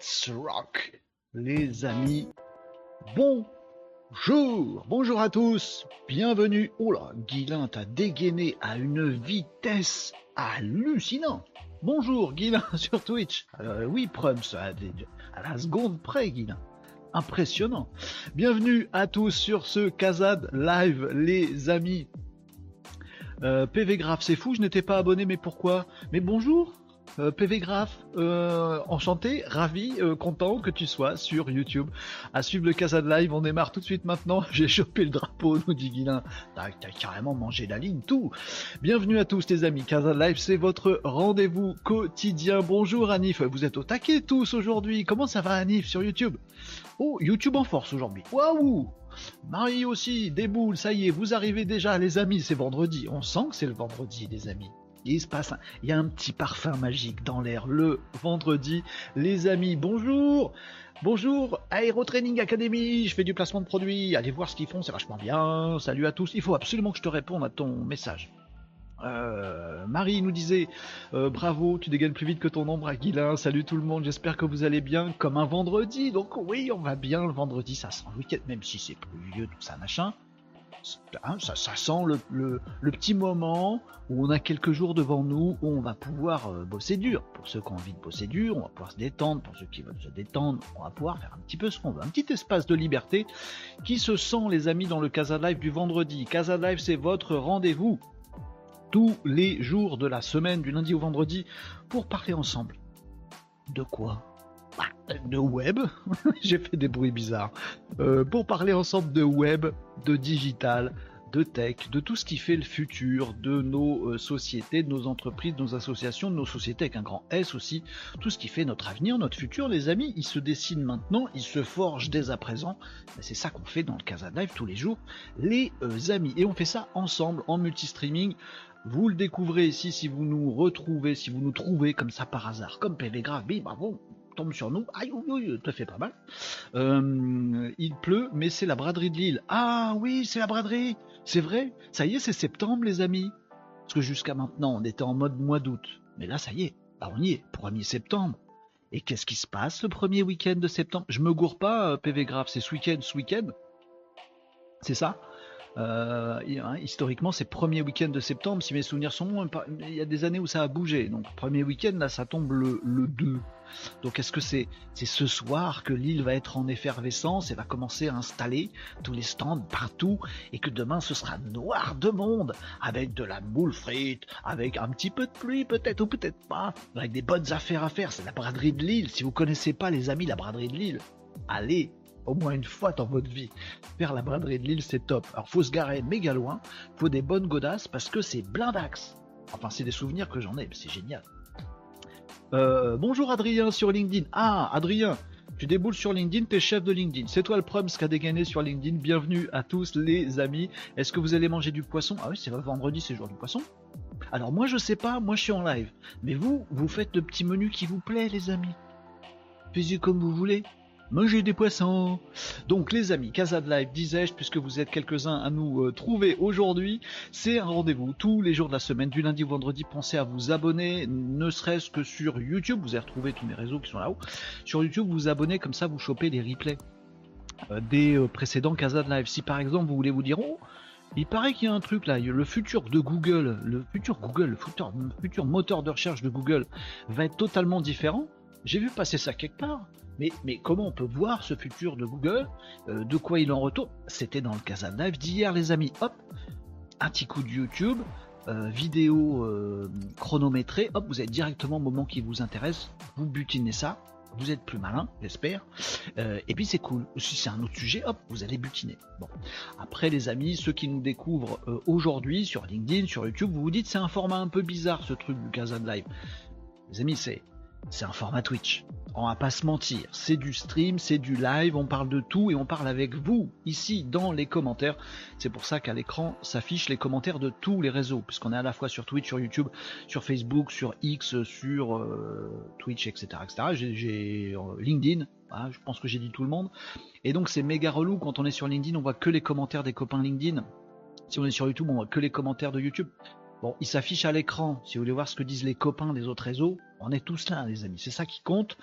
Let's rock, les amis. Bonjour, bonjour à tous, bienvenue. Oh là, Guilin t'a dégainé à une vitesse hallucinante. Bonjour Guilin sur Twitch. Euh, oui, Prums, à, à la seconde près, Guilin. Impressionnant. Bienvenue à tous sur ce Kazad Live, les amis. Euh, PV Graph, c'est fou, je n'étais pas abonné, mais pourquoi? Mais bonjour, euh, PV Graph, euh, enchanté, ravi, euh, content que tu sois sur YouTube. À suivre le Casa de Live, on démarre tout de suite maintenant. J'ai chopé le drapeau, nous dit Guilin. T'as carrément mangé la ligne, tout. Bienvenue à tous les amis. Casa de Live, c'est votre rendez-vous quotidien. Bonjour Anif, vous êtes au taquet tous aujourd'hui. Comment ça va Anif sur YouTube? Oh, YouTube en force aujourd'hui. Waouh Marie aussi, des boules, ça y est, vous arrivez déjà les amis, c'est vendredi. On sent que c'est le vendredi les amis. Il se passe, il y a un petit parfum magique dans l'air le vendredi. Les amis, bonjour Bonjour, Aero Training Academy, je fais du placement de produits, allez voir ce qu'ils font, c'est vachement bien. Salut à tous, il faut absolument que je te réponde à ton message. Euh, Marie nous disait euh, bravo, tu dégaines plus vite que ton ombre Aguilin. Salut tout le monde, j'espère que vous allez bien comme un vendredi. Donc oui, on va bien le vendredi, ça sent le week-end, même si c'est plus vieux, tout ça machin. Hein, ça, sent le, petit moment où on a quelques jours devant nous où on va pouvoir euh, bosser dur. Pour ceux qui ont envie de bosser dur, on va pouvoir se détendre. Pour ceux qui veulent se détendre, on va pouvoir faire un petit peu ce qu'on veut. Un petit espace de liberté qui se sent, les amis, dans le Casa Live du vendredi. Casa Live, c'est votre rendez-vous tous les jours de la semaine, du lundi au vendredi, pour parler ensemble. De quoi? De web, j'ai fait des bruits bizarres, euh, pour parler ensemble de web, de digital, de tech, de tout ce qui fait le futur de nos euh, sociétés, de nos entreprises, de nos associations, de nos sociétés avec un grand S aussi, tout ce qui fait notre avenir, notre futur, les amis, il se dessine maintenant, il se forge dès à présent. C'est ça qu'on fait dans le Casa Live tous les jours, les euh, amis. Et on fait ça ensemble en multi-streaming. Vous le découvrez ici si vous nous retrouvez, si vous nous trouvez comme ça par hasard, comme PV Grave, bravo, sur nous. Aïe, oui, oui, fait pas mal. Euh, il pleut, mais c'est la braderie de Lille. Ah oui, c'est la braderie. C'est vrai. Ça y est, c'est septembre, les amis. Parce que jusqu'à maintenant, on était en mode mois d'août. Mais là, ça y est. Bah, on y est. Premier septembre. Et qu'est-ce qui se passe le premier week-end de septembre? Je me gourre pas, euh, PV Grave, c'est ce week-end, ce week-end. C'est ça? Euh, hein, historiquement, c'est premier week-end de septembre. Si mes souvenirs sont bons, il y a des années où ça a bougé. Donc, premier week-end, là, ça tombe le, le 2. Donc, est-ce que c'est ce soir que l'île va être en effervescence et va commencer à installer tous les stands partout et que demain ce sera noir de monde avec de la boule frite, avec un petit peu de pluie peut-être ou peut-être pas, avec des bonnes affaires à faire. C'est la braderie de l'île. Si vous connaissez pas les amis la braderie de l'île, allez au moins une fois dans votre vie. Faire la braderie de l'île, c'est top. Alors, faut se garer méga loin, faut des bonnes godasses parce que c'est blindax. Enfin, c'est des souvenirs que j'en ai, c'est génial. Euh, bonjour Adrien sur LinkedIn. Ah, Adrien, tu déboules sur LinkedIn, t'es chef de LinkedIn. C'est toi le Prums qui a dégainé sur LinkedIn. Bienvenue à tous les amis. Est-ce que vous allez manger du poisson? Ah oui, c'est vendredi, c'est jour du poisson. Alors moi je sais pas, moi je suis en live. Mais vous, vous faites le petit menu qui vous plaît les amis. Faites comme vous voulez manger des poissons. Donc les amis, Casa de Live, disais-je, puisque vous êtes quelques-uns à nous euh, trouver aujourd'hui, c'est un rendez-vous tous les jours de la semaine, du lundi au vendredi. Pensez à vous abonner, ne serait-ce que sur YouTube. Vous avez retrouvé tous mes réseaux qui sont là-haut. Sur YouTube, vous vous abonnez, comme ça vous chopez les replays euh, des euh, précédents Casa Live. Si par exemple vous voulez vous dire, oh, il paraît qu'il y a un truc là, le futur de Google, le futur Google, le futur moteur de recherche de Google va être totalement différent. J'ai vu passer ça quelque part. Mais, comment on peut voir ce futur de Google euh, De quoi il en retourne? C'était dans le Casa Live d'hier, les amis. Hop, un petit coup de YouTube, euh, vidéo euh, chronométrée. Hop, vous êtes directement au moment qui vous intéresse. Vous butinez ça. Vous êtes plus malin, j'espère. et puis c'est cool. Si c'est un autre sujet, hop, vous allez butiner. Bon. Après, les amis, ceux qui nous découvrent aujourd'hui sur LinkedIn, sur YouTube, vous vous dites c'est un format un peu bizarre ce truc du Casa Live. Les amis, c'est c'est un format Twitch. On va pas se mentir, c'est du stream, c'est du live, on parle de tout et on parle avec vous ici dans les commentaires. C'est pour ça qu'à l'écran s'affichent les commentaires de tous les réseaux, puisqu'on est à la fois sur Twitch, sur YouTube, sur Facebook, sur X, sur euh, Twitch, etc. J'ai euh, LinkedIn, je pense que j'ai dit tout le monde. Et donc c'est méga relou quand on est sur LinkedIn, on voit que les commentaires des copains LinkedIn. Si on est sur YouTube, on voit que les commentaires de YouTube. Bon, il s'affiche à l'écran. Si vous voulez voir ce que disent les copains des autres réseaux, on est tous là, les amis. C'est ça qui compte.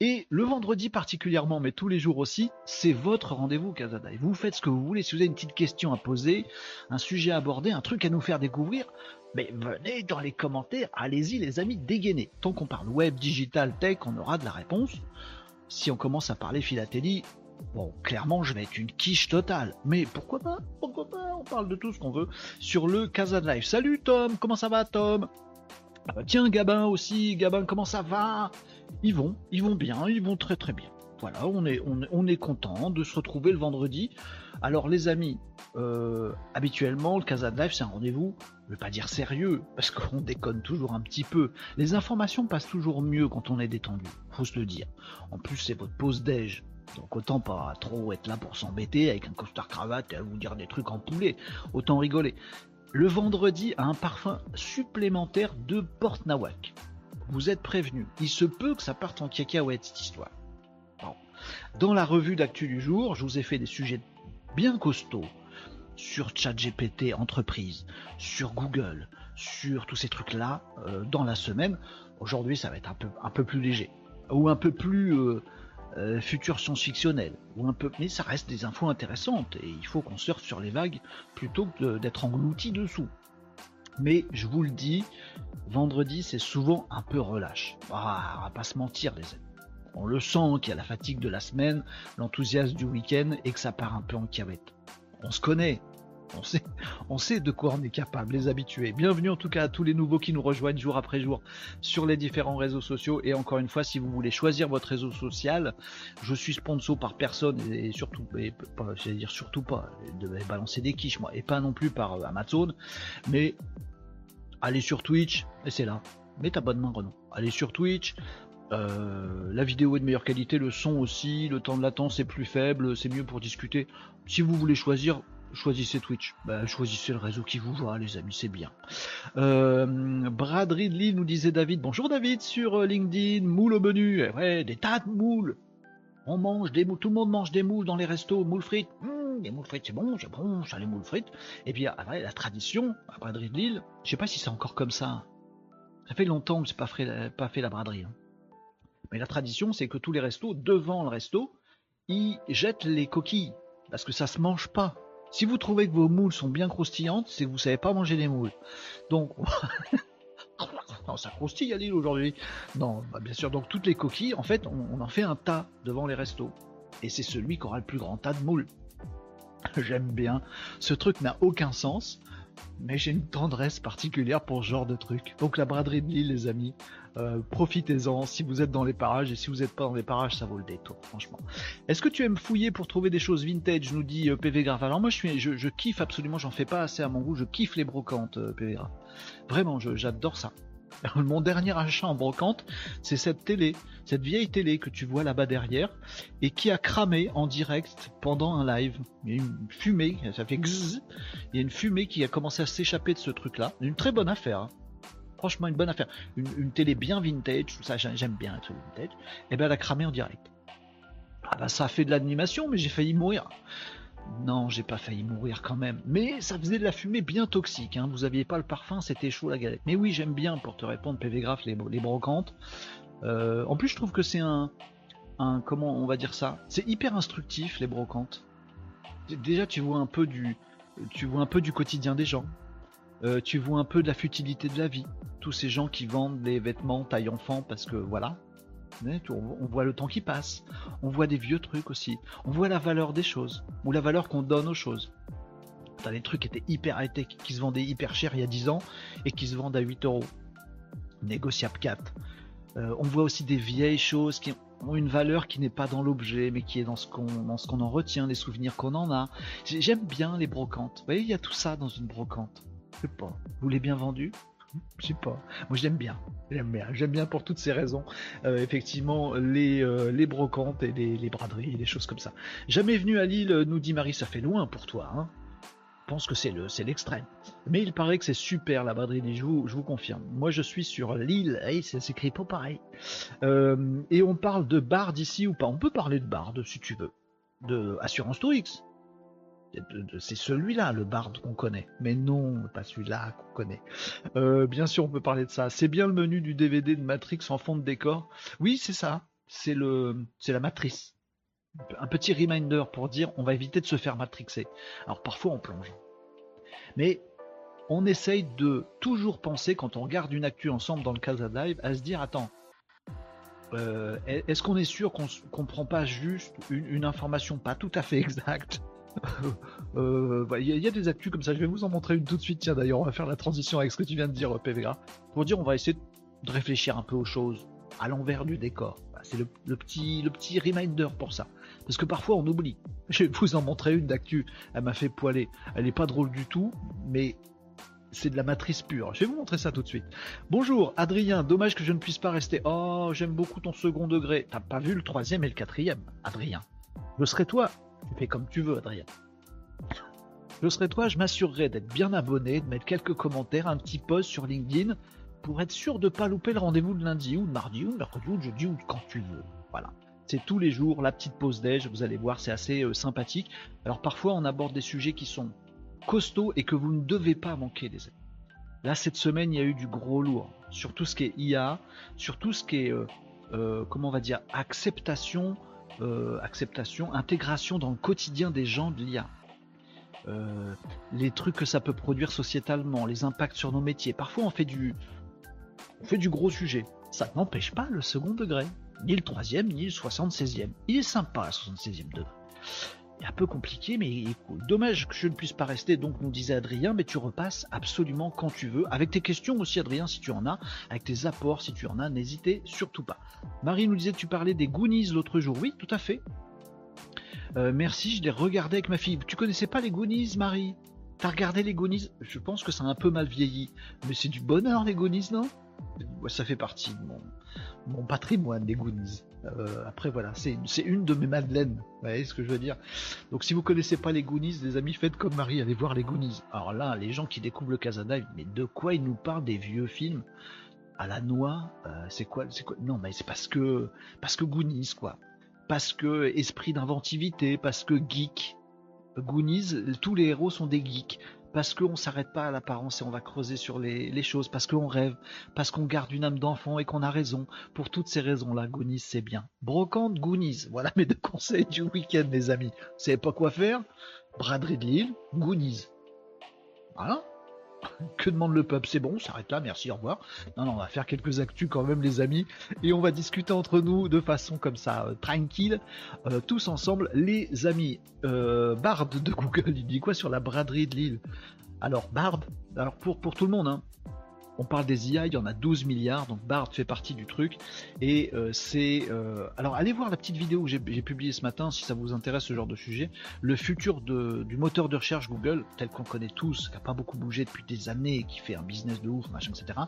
Et le vendredi particulièrement, mais tous les jours aussi, c'est votre rendez-vous Casadaï. Vous faites ce que vous voulez. Si vous avez une petite question à poser, un sujet à aborder, un truc à nous faire découvrir, mais venez dans les commentaires. Allez-y, les amis, dégainez. Tant qu'on parle web, digital, tech, on aura de la réponse. Si on commence à parler philatélie, Bon, clairement, je vais être une quiche totale. Mais pourquoi pas? Pourquoi pas? On parle de tout ce qu'on veut sur le Casa Live. Salut Tom, comment ça va Tom? Ah bah Tiens, Gabin aussi. Gabin, comment ça va? Ils vont, ils vont bien, ils vont très très bien. Voilà, on est, on, est content de se retrouver le vendredi. Alors les amis, euh, habituellement, le Casa Live, c'est un rendez-vous, je vais pas dire sérieux, parce qu'on déconne toujours un petit peu. Les informations passent toujours mieux quand on est détendu, faut se le dire. En plus, c'est votre pause déj, donc autant pas trop être là pour s'embêter avec un costard cravate et à vous dire des trucs en poulet. Autant rigoler. Le vendredi a un parfum supplémentaire de Porte Nawak. Vous êtes prévenus. Il se peut que ça parte en cacahuète cette histoire. Dans la revue d'actu du jour, je vous ai fait des sujets bien costauds sur ChatGPT entreprise, sur Google, sur tous ces trucs-là euh, dans la semaine. Aujourd'hui, ça va être un peu, un peu plus léger ou un peu plus euh, euh, futur science-fictionnel, ou un peu, mais ça reste des infos intéressantes et il faut qu'on surfe sur les vagues plutôt que d'être englouti dessous. Mais je vous le dis, vendredi c'est souvent un peu relâche. Ah, on va pas se mentir les amis. On le sent qu'il y a la fatigue de la semaine, l'enthousiasme du week-end et que ça part un peu en cavette. On se connaît, on sait, de quoi on est capable, les habitués. Bienvenue en tout cas à tous les nouveaux qui nous rejoignent jour après jour sur les différents réseaux sociaux. Et encore une fois, si vous voulez choisir votre réseau social, je suis sponsor par personne et surtout, et pas, dire surtout pas, de balancer des quiches moi, et pas non plus par Amazon. Mais allez sur Twitch et c'est là. Mets ta bonne main Renaud. Allez sur Twitch, euh, la vidéo est de meilleure qualité, le son aussi, le temps de latence est plus faible, c'est mieux pour discuter. Si vous voulez choisir, choisissez Twitch. Bah, choisissez le réseau qui vous voit, les amis, c'est bien. Euh, Brad Ridley nous disait David. Bonjour David sur euh, LinkedIn. Moule au menu. Eh ouais, des tas de moules. On mange des moules. Tout le monde mange des moules dans les restos. Moules frites. Mmh, moules frites, c'est bon, c'est bon, ça les moules frites. Et puis la tradition, à braderie de Lille, je sais pas si c'est encore comme ça. Ça fait longtemps que j'ai pas pas fait la braderie. Hein. Mais la tradition, c'est que tous les restos, devant le resto, ils jettent les coquilles. Parce que ça se mange pas. Si vous trouvez que vos moules sont bien croustillantes, c'est que vous savez pas manger des moules. Donc, non, ça croustille à l'île aujourd'hui. Non, bah, bien sûr. Donc toutes les coquilles, en fait, on, en fait un tas devant les restos. Et c'est celui qui aura le plus grand tas de moules. J'aime bien. Ce truc n'a aucun sens, mais j'ai une tendresse particulière pour ce genre de truc. Donc la braderie de Lille, les amis, euh, profitez-en si vous êtes dans les parages et si vous n'êtes pas dans les parages, ça vaut le détour, franchement. Est-ce que tu aimes fouiller pour trouver des choses vintage Nous dit euh, PV Graph. Alors moi, je, suis, je, kiffe absolument, j'en fais pas assez à mon goût, je kiffe les brocantes euh, PV Graph. Vraiment, j'adore ça. Mon dernier achat en brocante, c'est cette télé, cette vieille télé que tu vois là-bas derrière, et qui a cramé en direct pendant un live. Il y a une fumée, ça fait gzz, il y a une fumée qui a commencé à s'échapper de ce truc-là. Une très bonne affaire. Hein franchement une bonne affaire. Une, télé bien vintage, ça, j'aime bien être vintage. Et eh ben elle a cramé en direct. Ah bah ça a fait de l'animation, mais j'ai failli mourir. Non, j'ai pas failli mourir quand même. Mais ça faisait de la fumée bien toxique. Hein. Vous aviez pas le parfum, c'était chaud la galette. Mais oui, j'aime bien pour te répondre, PV Graph, les, les brocantes. Euh, en plus, je trouve que c'est un, un, comment on va dire ça? C'est hyper instructif les brocantes. Déjà, tu vois un peu du, tu vois un peu du quotidien des gens. Euh, tu vois un peu de la futilité de la vie. Tous ces gens qui vendent des vêtements taille enfant parce que voilà. On voit le temps qui passe. On voit des vieux trucs aussi. On voit la valeur des choses. Ou la valeur qu'on donne aux choses. T'as des trucs qui étaient hyper high-tech, qui se vendaient hyper cher il y a 10 ans et qui se vendent à 8 euros. Négociable 4. Euh, on voit aussi des vieilles choses qui ont une valeur qui n'est pas dans l'objet, mais qui est dans ce qu'on en retient, les souvenirs qu'on en a. J'aime bien les brocantes. Vous voyez, il y a tout ça dans une brocante. Je sais pas. Vous l'avez bien vendu? Je sais pas. Moi j'aime bien. J'aime bien. J'aime bien pour toutes ces raisons. Euh, effectivement, les, euh, les brocantes et les, les braderies, des choses comme ça. Jamais venu à Lille, nous dit Marie, ça fait loin pour toi. Hein pense que c'est le c'est l'extrême. Mais il paraît que c'est super la braderie je vous, je vous confirme. Moi je suis sur Lille, et ça s'écrit pas pareil. Euh, et on parle de Bard ici ou pas On peut parler de Bard si tu veux. De Assurance Tourix. C'est celui-là, le Bard qu'on connaît. Mais non, pas celui-là qu'on connaît. Euh, bien sûr, on peut parler de ça. C'est bien le menu du DVD de Matrix en fond de décor. Oui, c'est ça. C'est la matrice. Un petit reminder pour dire, on va éviter de se faire matrixer. Alors parfois on plonge. Mais on essaye de toujours penser, quand on regarde une actu ensemble dans le Casa Live, à se dire, attends, euh, est-ce qu'on est sûr qu'on ne prend pas juste une, information pas tout à fait exacte euh, Il y, a des actus comme ça, je vais vous en montrer une tout de suite. Tiens, d'ailleurs, on va faire la transition avec ce que tu viens de dire, PVA, pour dire on va essayer de réfléchir un peu aux choses à l'envers du décor. C'est le, petit, le petit reminder pour ça. Parce que parfois on oublie. Je vais vous en montrer une d'actu. Elle m'a fait poiler. Elle n'est pas drôle du tout, mais c'est de la matrice pure. Je vais vous montrer ça tout de suite. Bonjour Adrien, dommage que je ne puisse pas rester. Oh, j'aime beaucoup ton second degré. T'as pas vu le troisième et le quatrième, Adrien? Je serai toi. Tu fais comme tu veux, Adrien. Je serai toi, je m'assurerai d'être bien abonné, de mettre quelques commentaires, un petit post sur LinkedIn pour être sûr de ne pas louper le rendez-vous de lundi ou de mardi ou de mercredi ou de jeudi ou quand tu veux. Voilà. C'est tous les jours, la petite pause déj, vous allez voir, c'est assez euh, sympathique. Alors parfois on aborde des sujets qui sont costaud et que vous ne devez pas manquer des amis. Là, cette semaine, il y a eu du gros lourd sur tout ce qui est IA, sur tout ce qui est, euh, euh, comment on va dire, acceptation, euh, acceptation, intégration dans le quotidien des gens de l'IA. les trucs que ça peut produire sociétalement, les impacts sur nos métiers. Parfois, on fait du, on fait du gros sujet. Ça n'empêche pas le second degré, ni le troisième, ni le 76e. Il est sympa, le 76e degré un peu compliqué, mais dommage que je ne puisse pas rester, donc nous disait Adrien, mais tu repasses absolument quand tu veux, avec tes questions aussi Adrien si tu en as, avec tes apports si tu en as, n'hésitez surtout pas. Marie nous disait tu parlais des Goonies l'autre jour, oui tout à fait. Euh, merci, je l'ai regardé avec ma fille. Tu connaissais pas les Goonies Marie? T'as regardé les Goonies? Je pense que ça a un peu mal vieilli, mais c'est du bonheur les Goonies non? Ça fait partie de mon, mon patrimoine des Goonies. Euh, après voilà, c'est une de mes madeleines. Vous voyez ce que je veux dire Donc si vous connaissez pas les Goonies, les amis, faites comme Marie, allez voir les Goonies. Alors là, les gens qui découvrent le Casada, mais de quoi ils nous parlent des vieux films à la noix euh, C'est quoi C'est quoi Non, mais c'est parce que parce que Goonies quoi. Parce que esprit d'inventivité, parce que geek. Goonies, tous les héros sont des geeks parce qu'on ne s'arrête pas à l'apparence et on va creuser sur les, choses, parce qu'on rêve, parce qu'on garde une âme d'enfant et qu'on a raison. Pour toutes ces raisons-là, Goonies, c'est bien. Brocante, Goonies, voilà mes deux conseils du week-end, mes amis. Vous savez pas quoi faire? Braderie de Lille, Goonies. Voilà. Que demande le peuple C'est bon, on s'arrête là, merci, au revoir. Non, non, on va faire quelques actus quand même, les amis, et on va discuter entre nous de façon comme ça, euh, tranquille, euh, tous ensemble, les amis. Euh, Bard de Google, il dit quoi sur la braderie de Lille? Alors, Bard, alors pour, pour tout le monde, hein, on parle des IA, il y en a 12 milliards, donc Bard fait partie du truc. Et euh, c'est... Euh, alors allez voir la petite vidéo que j'ai publiée ce matin si ça vous intéresse ce genre de sujet. Le futur du moteur de recherche Google, tel qu'on connaît tous, qui n'a pas beaucoup bougé depuis des années, qui fait un business de ouf, machin, etc.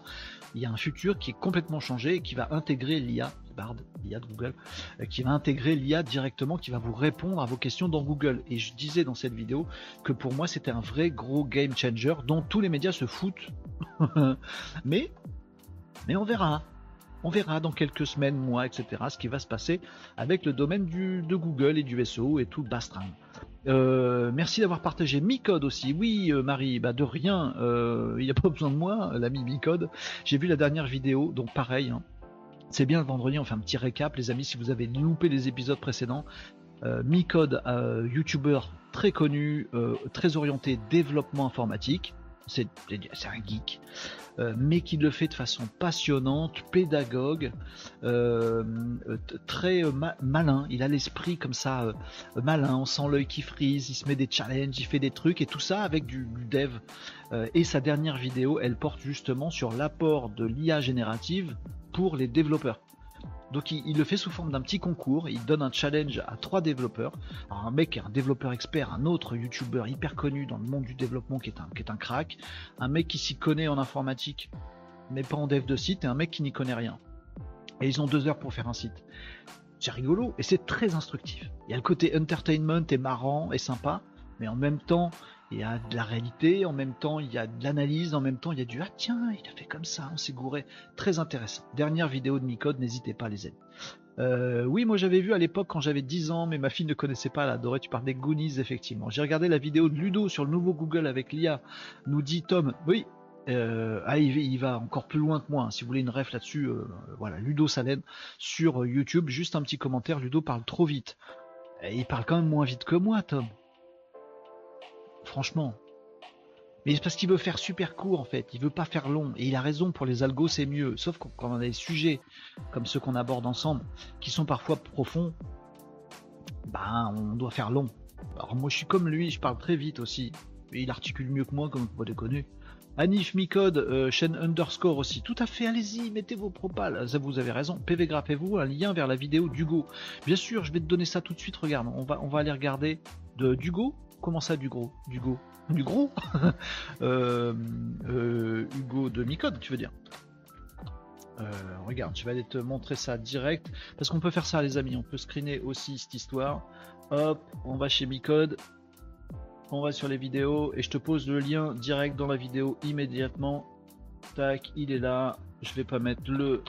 Il y a un futur qui est complètement changé et qui va intégrer l'IA Bard, l'IA de Google, euh, qui va intégrer l'IA directement, qui va vous répondre à vos questions dans Google. Et je disais dans cette vidéo que pour moi c'était un vrai gros game changer dont tous les médias se foutent. mais, mais on verra. On verra dans quelques semaines, mois, etc. ce qui va se passer avec le domaine de Google et du SEO et tout bastring. Euh, merci d'avoir partagé Micode aussi. Oui, euh, Marie, bah de rien. Il n'y a pas besoin de moi, l'ami Micode. J'ai vu la dernière vidéo, donc pareil. Hein. C'est bien le vendredi, on fait un petit récap, les amis, si vous avez loupé les épisodes précédents. Euh, Micode, euh, YouTuber très connu, euh, très orienté développement informatique. C'est un geek, mais qui le fait de façon passionnante, pédagogue, très malin. Il a l'esprit comme ça, malin. On sent l'œil qui frise. Il se met des challenges, il fait des trucs et tout ça avec du dev. et sa dernière vidéo, elle porte justement sur l'apport de l'IA générative pour les développeurs. Donc il, le fait sous forme d'un petit concours, il donne un challenge à trois développeurs. un mec est un développeur expert, un autre youtubeur hyper connu dans le monde du développement qui est un, qui est un crack, un mec qui s'y connaît en informatique, mais pas en dev de site, et un mec qui n'y connaît rien. Et ils ont deux heures pour faire un site. C'est rigolo et c'est très instructif. Il y a le côté entertainment et marrant et sympa, mais en même temps, il y a de la réalité, en même temps il y a de l'analyse, en même temps il y a du ah tiens, il a fait comme ça, on s'est gouré. Très intéressant. Dernière vidéo de Micode, n'hésitez pas les aider. Euh, oui, moi j'avais vu à l'époque quand j'avais 10 ans, mais ma fille ne connaissait pas, elle adorait, tu parles des Goonies, effectivement. J'ai regardé la vidéo de Ludo sur le nouveau Google avec l'IA, nous dit Tom, oui, euh, ah, il, va encore plus loin que moi. Hein. Si vous voulez une ref là-dessus, euh, voilà, Ludo Salen sur YouTube. Juste un petit commentaire. Ludo parle trop vite. Il parle quand même moins vite que moi, Tom. Franchement. Mais c'est parce qu'il veut faire super court en fait. Il veut pas faire long. Et il a raison. Pour les algos, c'est mieux. Sauf quand on a des sujets comme ceux qu'on aborde ensemble, qui sont parfois profonds, bah, on doit faire long. Alors moi, je suis comme lui. Je parle très vite aussi. Et il articule mieux que moi, comme vous déconner. Anif Micode, euh, chaîne underscore aussi. Tout à fait, allez-y, mettez vos propales. Vous avez raison. PV graphez-vous un lien vers la vidéo d'Hugo. Bien sûr, je vais te donner ça tout de suite. Regarde, on va, on va aller regarder de d'Hugo. Comment ça, d'Hugo D'Hugo Du gros euh, euh, Hugo de Micode, tu veux dire regarde, je vais aller te montrer ça direct. Parce qu'on peut faire ça, les amis. On peut screener aussi cette histoire. Hop, on va chez Micode on va sur les vidéos et je te pose le lien direct dans la vidéo immédiatement. Tac, il est là. Je vais pas mettre le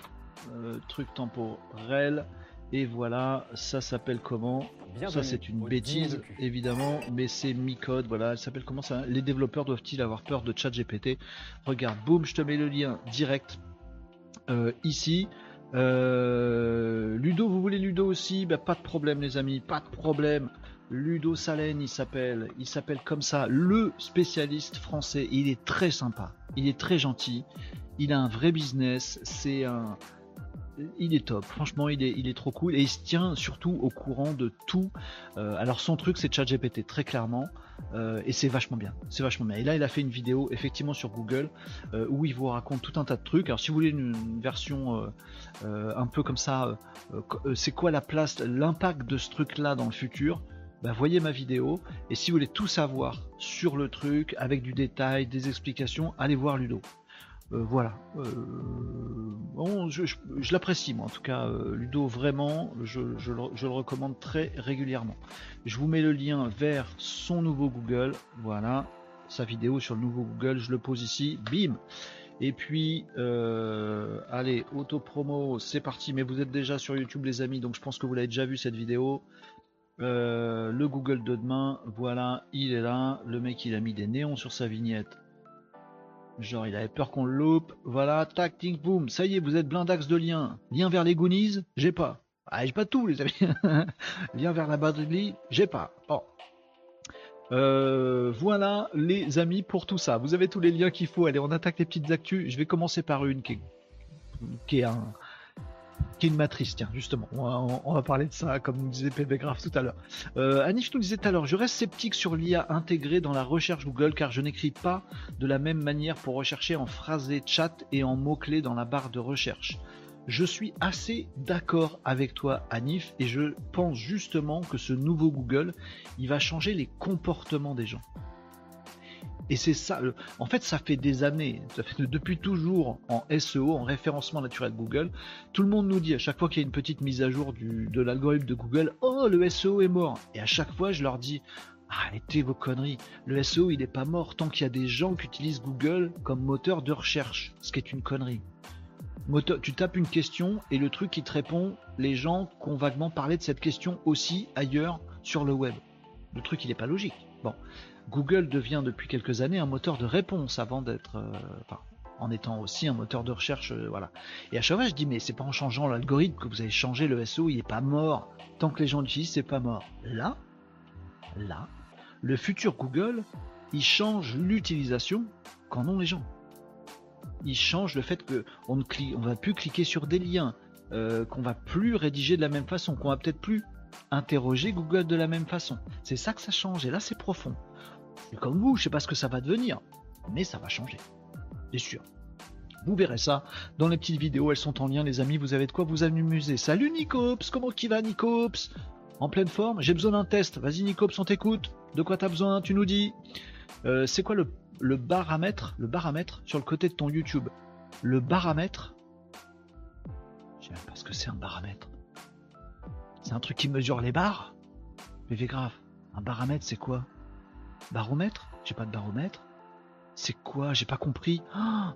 euh, truc temporel. Et voilà, ça s'appelle comment? Ça c'est une bêtise évidemment, mais c'est mi-code. Voilà, elle s'appelle comment ça? Les développeurs doivent-ils avoir peur de ChatGPT? Regarde, boum, je te mets le lien direct euh, ici. Euh, Ludo, vous voulez Ludo aussi? Bah, Pas de problème les amis, pas de problème. Ludo Salen, il s'appelle, il s'appelle comme ça, le spécialiste français. Il est très sympa, il est très gentil, il a un vrai business, c'est un, il est top. Franchement, il est, trop cool et il se tient surtout au courant de tout. Euh, alors son truc, c'est ChatGPT très clairement euh, et c'est vachement bien. C'est vachement bien. Et là, il a fait une vidéo effectivement sur Google euh, où il vous raconte tout un tas de trucs. Alors si vous voulez une, version un peu comme ça, c'est quoi la place, l'impact de ce truc-là dans le futur? Bah, voyez ma vidéo. Et si vous voulez tout savoir sur le truc, avec du détail, des explications, allez voir Ludo. Euh, voilà. Euh, bon, je, l'apprécie, moi, en tout cas, euh, Ludo, vraiment, je, le, recommande très régulièrement. Je vous mets le lien vers son nouveau Google. Voilà. Sa vidéo sur le nouveau Google, je le pose ici. Bim et puis, allez, auto-promo, c'est parti. Mais vous êtes déjà sur YouTube, les amis, donc je pense que vous l'avez déjà vu cette vidéo. Euh, le Google de demain, voilà, il est là. Le mec, il a mis des néons sur sa vignette. Genre, il avait peur qu'on le loupe. Voilà, tac, ting, boom. Ça y est, vous êtes blindax de liens. Lien vers les Goonies, j'ai pas. Ah, j'ai pas tout, les amis. Lien vers la batterie, j'ai pas. Bon. Euh, voilà, les amis, pour tout ça. Vous avez tous les liens qu'il faut. Allez, on attaque les petites actus. Je vais commencer par une qui qui est un, qui est une matrice, tiens, justement. On va, parler de ça, comme nous disait PB Graph tout à l'heure. Euh, Anish nous disait tout à l'heure, je reste sceptique sur l'IA intégrée dans la recherche Google car je n'écris pas de la même manière pour rechercher en phrasé chat et en mots-clés dans la barre de recherche. Je suis assez d'accord avec toi, Anif, et je pense justement que ce nouveau Google, il va changer les comportements des gens. Et c'est ça, en fait, ça fait des années, ça fait depuis toujours en SEO, en référencement naturel Google, tout le monde nous dit à chaque fois qu'il y a une petite mise à jour de l'algorithme de Google, oh le SEO est mort. Et à chaque fois, je leur dis, arrêtez vos conneries, le SEO il n'est pas mort tant qu'il y a des gens qui utilisent Google comme moteur de recherche, ce qui est une connerie. Moteur, tu tapes une question et le truc qui te répond, les gens ont vaguement parlé de cette question aussi ailleurs sur le web. Le truc il n'est pas logique. Bon, Google devient depuis quelques années un moteur de réponse avant d'être, euh, en étant aussi un moteur de recherche, euh, voilà. Et à chaque fois, je dis mais c'est pas en changeant l'algorithme que vous allez changer le SEO, il est pas mort. Tant que les gens l'utilisent, c'est pas mort. Là, là, le futur Google, il change l'utilisation qu'en ont les gens. Il change le fait qu'on ne on va plus cliquer sur des liens, euh, qu'on va plus rédiger de la même façon, qu'on va peut-être plus interroger Google de la même façon. C'est ça que ça change. Et là, c'est profond comme vous, je sais pas ce que ça va devenir, mais ça va changer. C'est sûr. Vous verrez ça dans les petites vidéos, elles sont en lien les amis, vous avez de quoi vous amuser. Salut Nicops, comment qui va Nicops? En pleine forme? J'ai besoin d'un test, vas-y Nicops, on t'écoute. De quoi t'as besoin Tu nous dis? Euh, c'est quoi le, le baramètre Le baramètre sur le côté de ton YouTube? Le baramètre Je sais pas ce que c'est un baramètre. C'est un truc qui mesure les barres? Mais grave. Un baramètre c'est quoi? Baromètre? J'ai pas de baromètre. C'est quoi? J'ai pas compris. Ah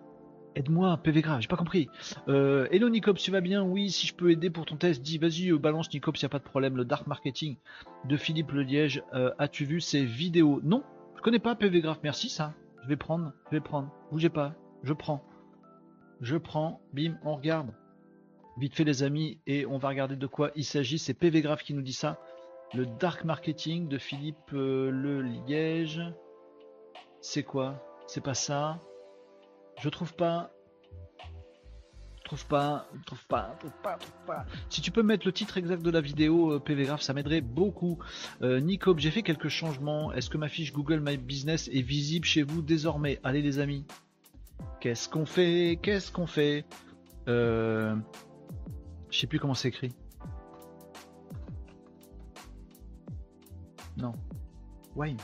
Aide-moi, PV grave, j'ai pas compris. Euh, hello Nicops, tu vas bien? Oui, si je peux aider pour ton test, dis vas-y, euh, balance Nicops, y a pas de problème. Le dark marketing de Philippe Le Liège, euh, as-tu vu ces vidéos? Non, je connais pas PV grave, merci ça. Je vais prendre, je vais prendre. Bougez pas, je prends. Je prends, bim, on regarde. Vite fait les amis, et on va regarder de quoi il s'agit. C'est PV grave qui nous dit ça. Le dark marketing de Philippe Le Liège. C'est quoi? C'est pas ça? Je trouve pas. Trouve pas, trouve pas, trouve pas, trouve pas. Si tu peux mettre le titre exact de la vidéo, euh, PV Graph, ça m'aiderait beaucoup. Euh, Nico, j'ai fait quelques changements. Est-ce que ma fiche Google My Business est visible chez vous désormais? Allez les amis. Qu'est-ce qu'on fait? Qu'est-ce qu'on fait? Euh... Je sais plus comment c'est écrit. Non. Wine.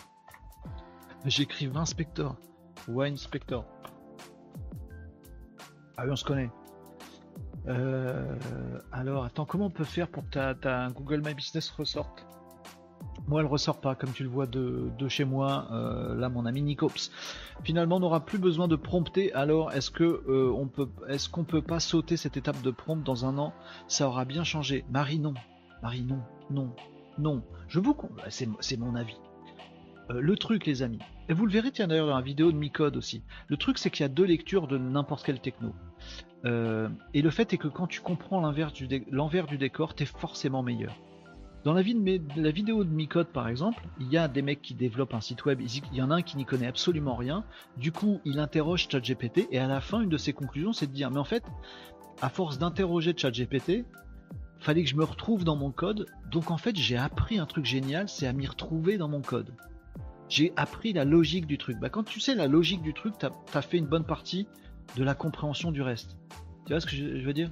J'écris 20 Spector. Wine Spector. Ah oui, on se connaît. Euh, alors, attends, comment on peut faire pour que ta, Google My Business ressorte? Moi, elle ressort pas, comme tu le vois de, chez moi. Euh, là, mon ami Nicops. Finalement, on n'aura plus besoin de prompter. Alors, est-ce que euh, peut, est-ce qu'on peut pas sauter cette étape de prompt dans un an? Ça aura bien changé. Marie, non. Marie, non, non, non. Je vous, c'est mon avis. Euh, le truc, les amis, et vous le verrez, tiens d'ailleurs dans la vidéo de Micode aussi, le truc c'est qu'il y a deux lectures de n'importe quelle techno. Euh, et le fait est que quand tu comprends l'envers du, l'envers du décor, t'es forcément meilleur. Dans la, la, vidéo de Micode par exemple, il y a des mecs qui développent un site web, il y en a un qui n'y connaît absolument rien, du coup il interroge ChatGPT et à la fin une de ses conclusions c'est de dire mais en fait, à force d'interroger ChatGPT, fallait que je me retrouve dans mon code, donc en fait j'ai appris un truc génial, c'est à m'y retrouver dans mon code j'ai appris la logique du truc. Bah, quand tu sais la logique du truc, tu as, fait une bonne partie de la compréhension du reste. Tu vois ce que je, veux dire?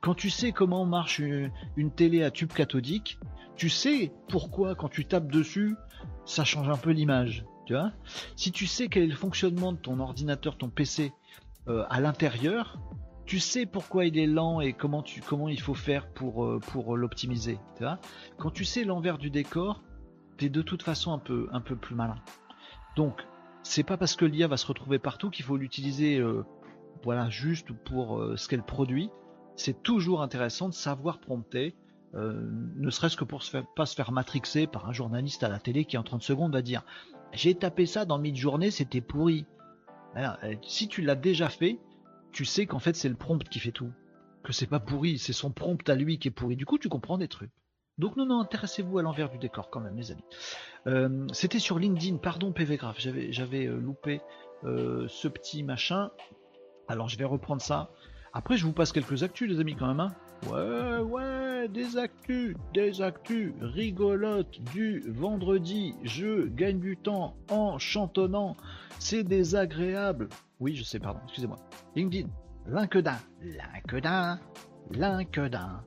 Quand tu sais comment marche une, télé à tube cathodique, tu sais pourquoi quand tu tapes dessus, ça change un peu l'image. Tu vois? Si tu sais quel est le fonctionnement de ton ordinateur, ton PC euh, à l'intérieur, tu sais pourquoi il est lent et comment, tu, il faut faire pour, euh, l'optimiser. Tu Quand tu sais l'envers du décor, t'es de toute façon un peu, plus malin. Donc, c'est pas parce que l'IA va se retrouver partout qu'il faut l'utiliser euh, voilà, juste pour euh, ce qu'elle produit. C'est toujours intéressant de savoir prompter, ne serait-ce que pour se faire, pas se faire matrixer par un journaliste à la télé qui en 30 secondes va dire J'ai tapé ça dans mid-journée, c'était pourri. si tu l'as déjà fait, tu sais qu'en fait c'est le prompt qui fait tout. Que c'est pas pourri, c'est son prompt à lui qui est pourri. Du coup, tu comprends des trucs. Donc non, non, intéressez-vous à l'envers du décor quand même, les amis. Euh, c'était sur LinkedIn, pardon PV Graph, j'avais, j'avais euh, loupé euh, ce petit machin. Alors je vais reprendre ça. Après, je vous passe quelques actus, les amis, quand même. Hein. ouais, ouais, des actus, des actus rigolotes du vendredi. Je gagne du temps en chantonnant. C'est désagréable. Oui, je sais, pardon, excusez-moi. LinkedIn, LinkedIn, LinkedIn, LinkedIn.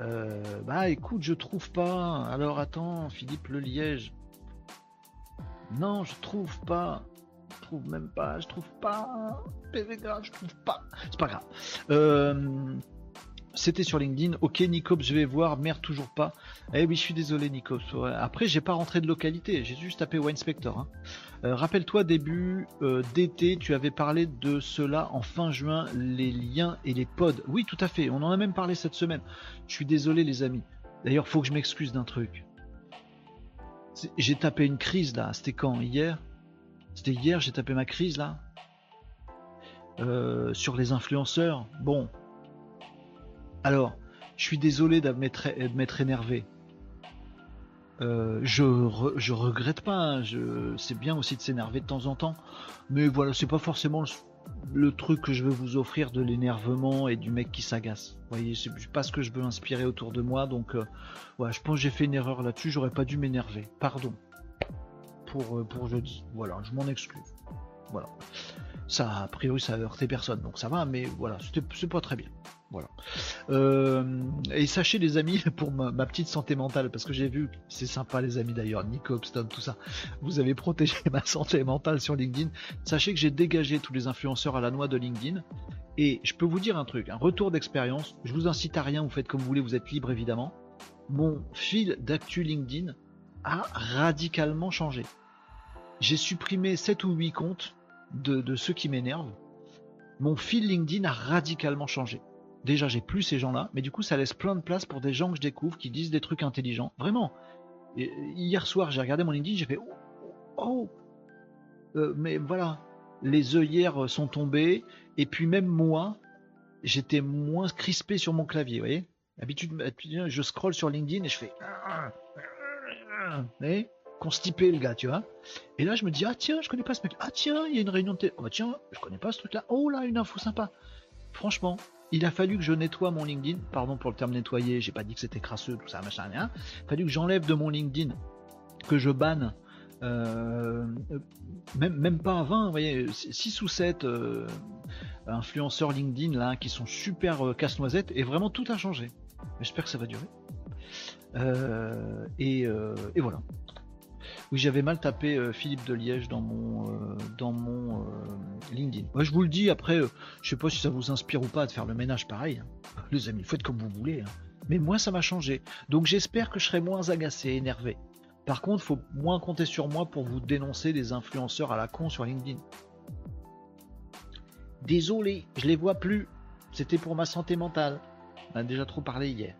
Euh, bah écoute, je trouve pas. Alors attends, Philippe Le Liège. Non, je trouve pas. Je trouve même pas. Je trouve pas. PV je trouve pas. C'est pas grave. Euh, c'était sur LinkedIn. Ok, Nicops, je vais voir. Merde, toujours pas. Eh oui, je suis désolé, Nicops. Après, j'ai pas rentré de localité. J'ai juste tapé Wine Spector. Hein. Euh, rappelle-toi, début euh, d'été, tu avais parlé de cela en fin juin, les liens et les pods. Oui, tout à fait. On en a même parlé cette semaine. Je suis désolé, les amis. D'ailleurs, faut que je m'excuse d'un truc. J'ai tapé une crise là. C'était quand Hier? C'était hier, j'ai tapé ma crise là. Euh, sur les influenceurs. Bon, alors, je suis désolé de m'être énervé. Euh, je, je regrette pas, hein, c'est bien aussi de s'énerver de temps en temps, mais voilà, c'est pas forcément le, truc que je veux vous offrir de l'énervement et du mec qui s'agace. Vous voyez, c'est pas ce que je veux inspirer autour de moi, donc euh, je pense que j'ai fait une erreur là-dessus, j'aurais pas dû m'énerver. Pardon pour, euh, pour jeudi. Voilà, je m'en excuse. Voilà. Ça, a priori, ça a heurté personne, donc ça va, mais voilà, c'est pas très bien. Euh, et sachez les amis, pour ma, petite santé mentale, parce que j'ai vu, c'est sympa les amis d'ailleurs, Nico Upstone, tout ça, vous avez protégé ma santé mentale sur LinkedIn. Sachez que j'ai dégagé tous les influenceurs à la noix de LinkedIn. Et je peux vous dire un truc, un retour d'expérience, je vous incite à rien, vous faites comme vous voulez, vous êtes libre évidemment. Mon fil d'actu LinkedIn a radicalement changé. j'ai supprimé 7 ou 8 comptes de ceux qui m'énervent. Mon fil LinkedIn a radicalement changé. Déjà, j'ai plus ces gens-là, mais du coup, ça laisse plein de place pour des gens que je découvre qui disent des trucs intelligents. Vraiment. Et hier soir, j'ai regardé mon LinkedIn, j'ai fait oh, oh. Euh, mais voilà, les œillères sont tombées, et puis même moi, j'étais moins crispé sur mon clavier, vous voyez Habitude, je scroll sur LinkedIn et je fais. Vous constipé le gars, tu vois. Et là, je me dis, ah tiens, je connais pas ce mec. Ah tiens, il y a une réunion de télé. Oh bah tiens, je connais pas ce truc-là. Oh là, une info sympa. Franchement, il a fallu que je nettoie mon LinkedIn. Pardon pour le terme nettoyer, j'ai pas dit que c'était crasseux, tout ça, machin, rien. Il a fallu que j'enlève de mon LinkedIn, que je banne. Euh, même, pas 20, vous voyez, 6 ou 7 euh, influenceurs LinkedIn là qui sont super euh, casse-noisette et vraiment tout a changé. J'espère que ça va durer. et, voilà. Oui, j'avais mal tapé euh, Philippe de Liège dans mon, euh, dans mon euh, LinkedIn. Moi, je vous le dis, après, je sais pas si ça vous inspire ou pas de faire le ménage pareil. Hein. Les amis, faites comme vous voulez. Hein. Mais moi, ça m'a changé. Donc j'espère que je serai moins agacé, énervé. Par contre, faut moins compter sur moi pour vous dénoncer des influenceurs à la con sur LinkedIn. Désolé, je les vois plus. C'était pour ma santé mentale. On a déjà trop parlé hier.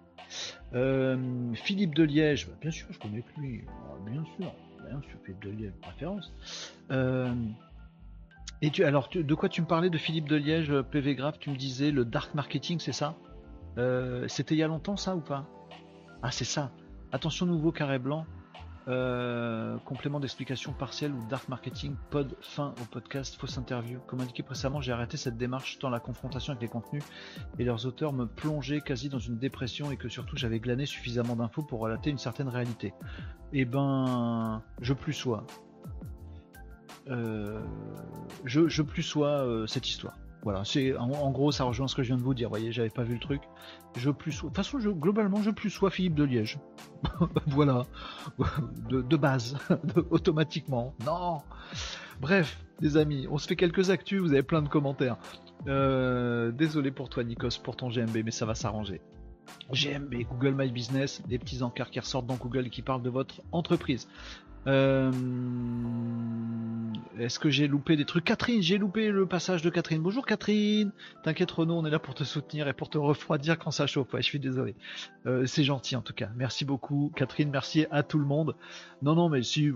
Philippe de Liège, bah, bien sûr, je connais plus lui. Ah, bien sûr sur Philippe de Liège, préférence. Euh, et tu, alors, de quoi tu me parlais de Philippe de Liège, euh, PV Graph Tu me disais le dark marketing, c'est ça? Euh, C'était il y a longtemps, ça ou pas? Ah, c'est ça. Attention, nouveau carré blanc. Euh, complément d'explication partielle ou dark marketing, pod fin au podcast, fausse interview. Comme indiqué précédemment, j'ai arrêté cette démarche tant la confrontation avec les contenus et leurs auteurs me plongeaient quasi dans une dépression et que surtout j'avais glané suffisamment d'infos pour relater une certaine réalité. Eh ben, je plus sois. Euh, je, je plus sois euh, cette histoire. Voilà, c'est en, gros ça rejoint ce que je viens de vous dire. Vous voyez, j'avais pas vu le truc. Je plus. De toute façon, globalement, je plus sois Philippe de Liège. voilà, de, base, automatiquement. Non. Bref, les amis, on se fait quelques actus. Vous avez plein de commentaires. Euh, désolé pour toi, Nikos, pour ton GMB, mais ça va s'arranger. GMB, Google My Business, des petits encarts qui ressortent dans Google et qui parlent de votre entreprise. Euh, est-ce que j'ai loupé des trucs? Catherine, j'ai loupé le passage de Catherine. Bonjour Catherine. T'inquiète Renaud, on est là pour te soutenir et pour te refroidir quand ça chauffe. Je suis désolé. Euh, c'est gentil en tout cas. Merci beaucoup Catherine, merci à tout le monde. Non non mais si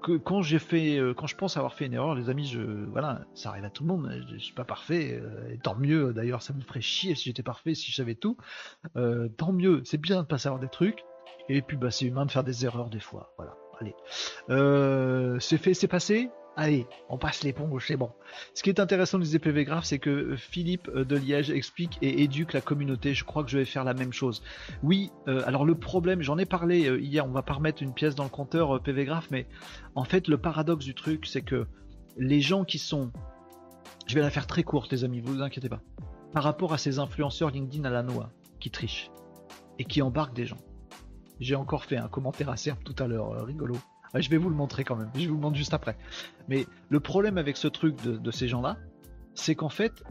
quand j'ai fait euh, quand je pense avoir fait une erreur les amis, voilà, ça arrive à tout le monde. Je, suis pas parfait et tant mieux d'ailleurs, ça me ferait chier si j'étais parfait, si je savais tout. tant mieux, c'est bien de pas savoir des trucs. Et puis bah c'est humain de faire des erreurs des fois. Voilà. Euh, c'est fait, c'est passé. Allez, on passe l'éponge, c'est bon. Ce qui est intéressant des EPV Graph, c'est que Philippe euh, de Liège explique et éduque la communauté. Je crois que je vais faire la même chose. Oui, euh, alors le problème, j'en ai parlé hier, on va pas remettre une pièce dans le compteur PV Graph, mais en fait, le paradoxe du truc, c'est que les gens qui sont. Je vais la faire très courte, les amis, vous inquiétez pas. Par rapport à ces influenceurs LinkedIn à la noix qui trichent et qui embarquent des gens. J'ai encore fait un commentaire acerbe tout à l'heure, euh, rigolo. je vais vous le montrer quand même, je vous le montrer juste après. Mais le problème avec ce truc de, ces gens-là, c'est qu'en fait,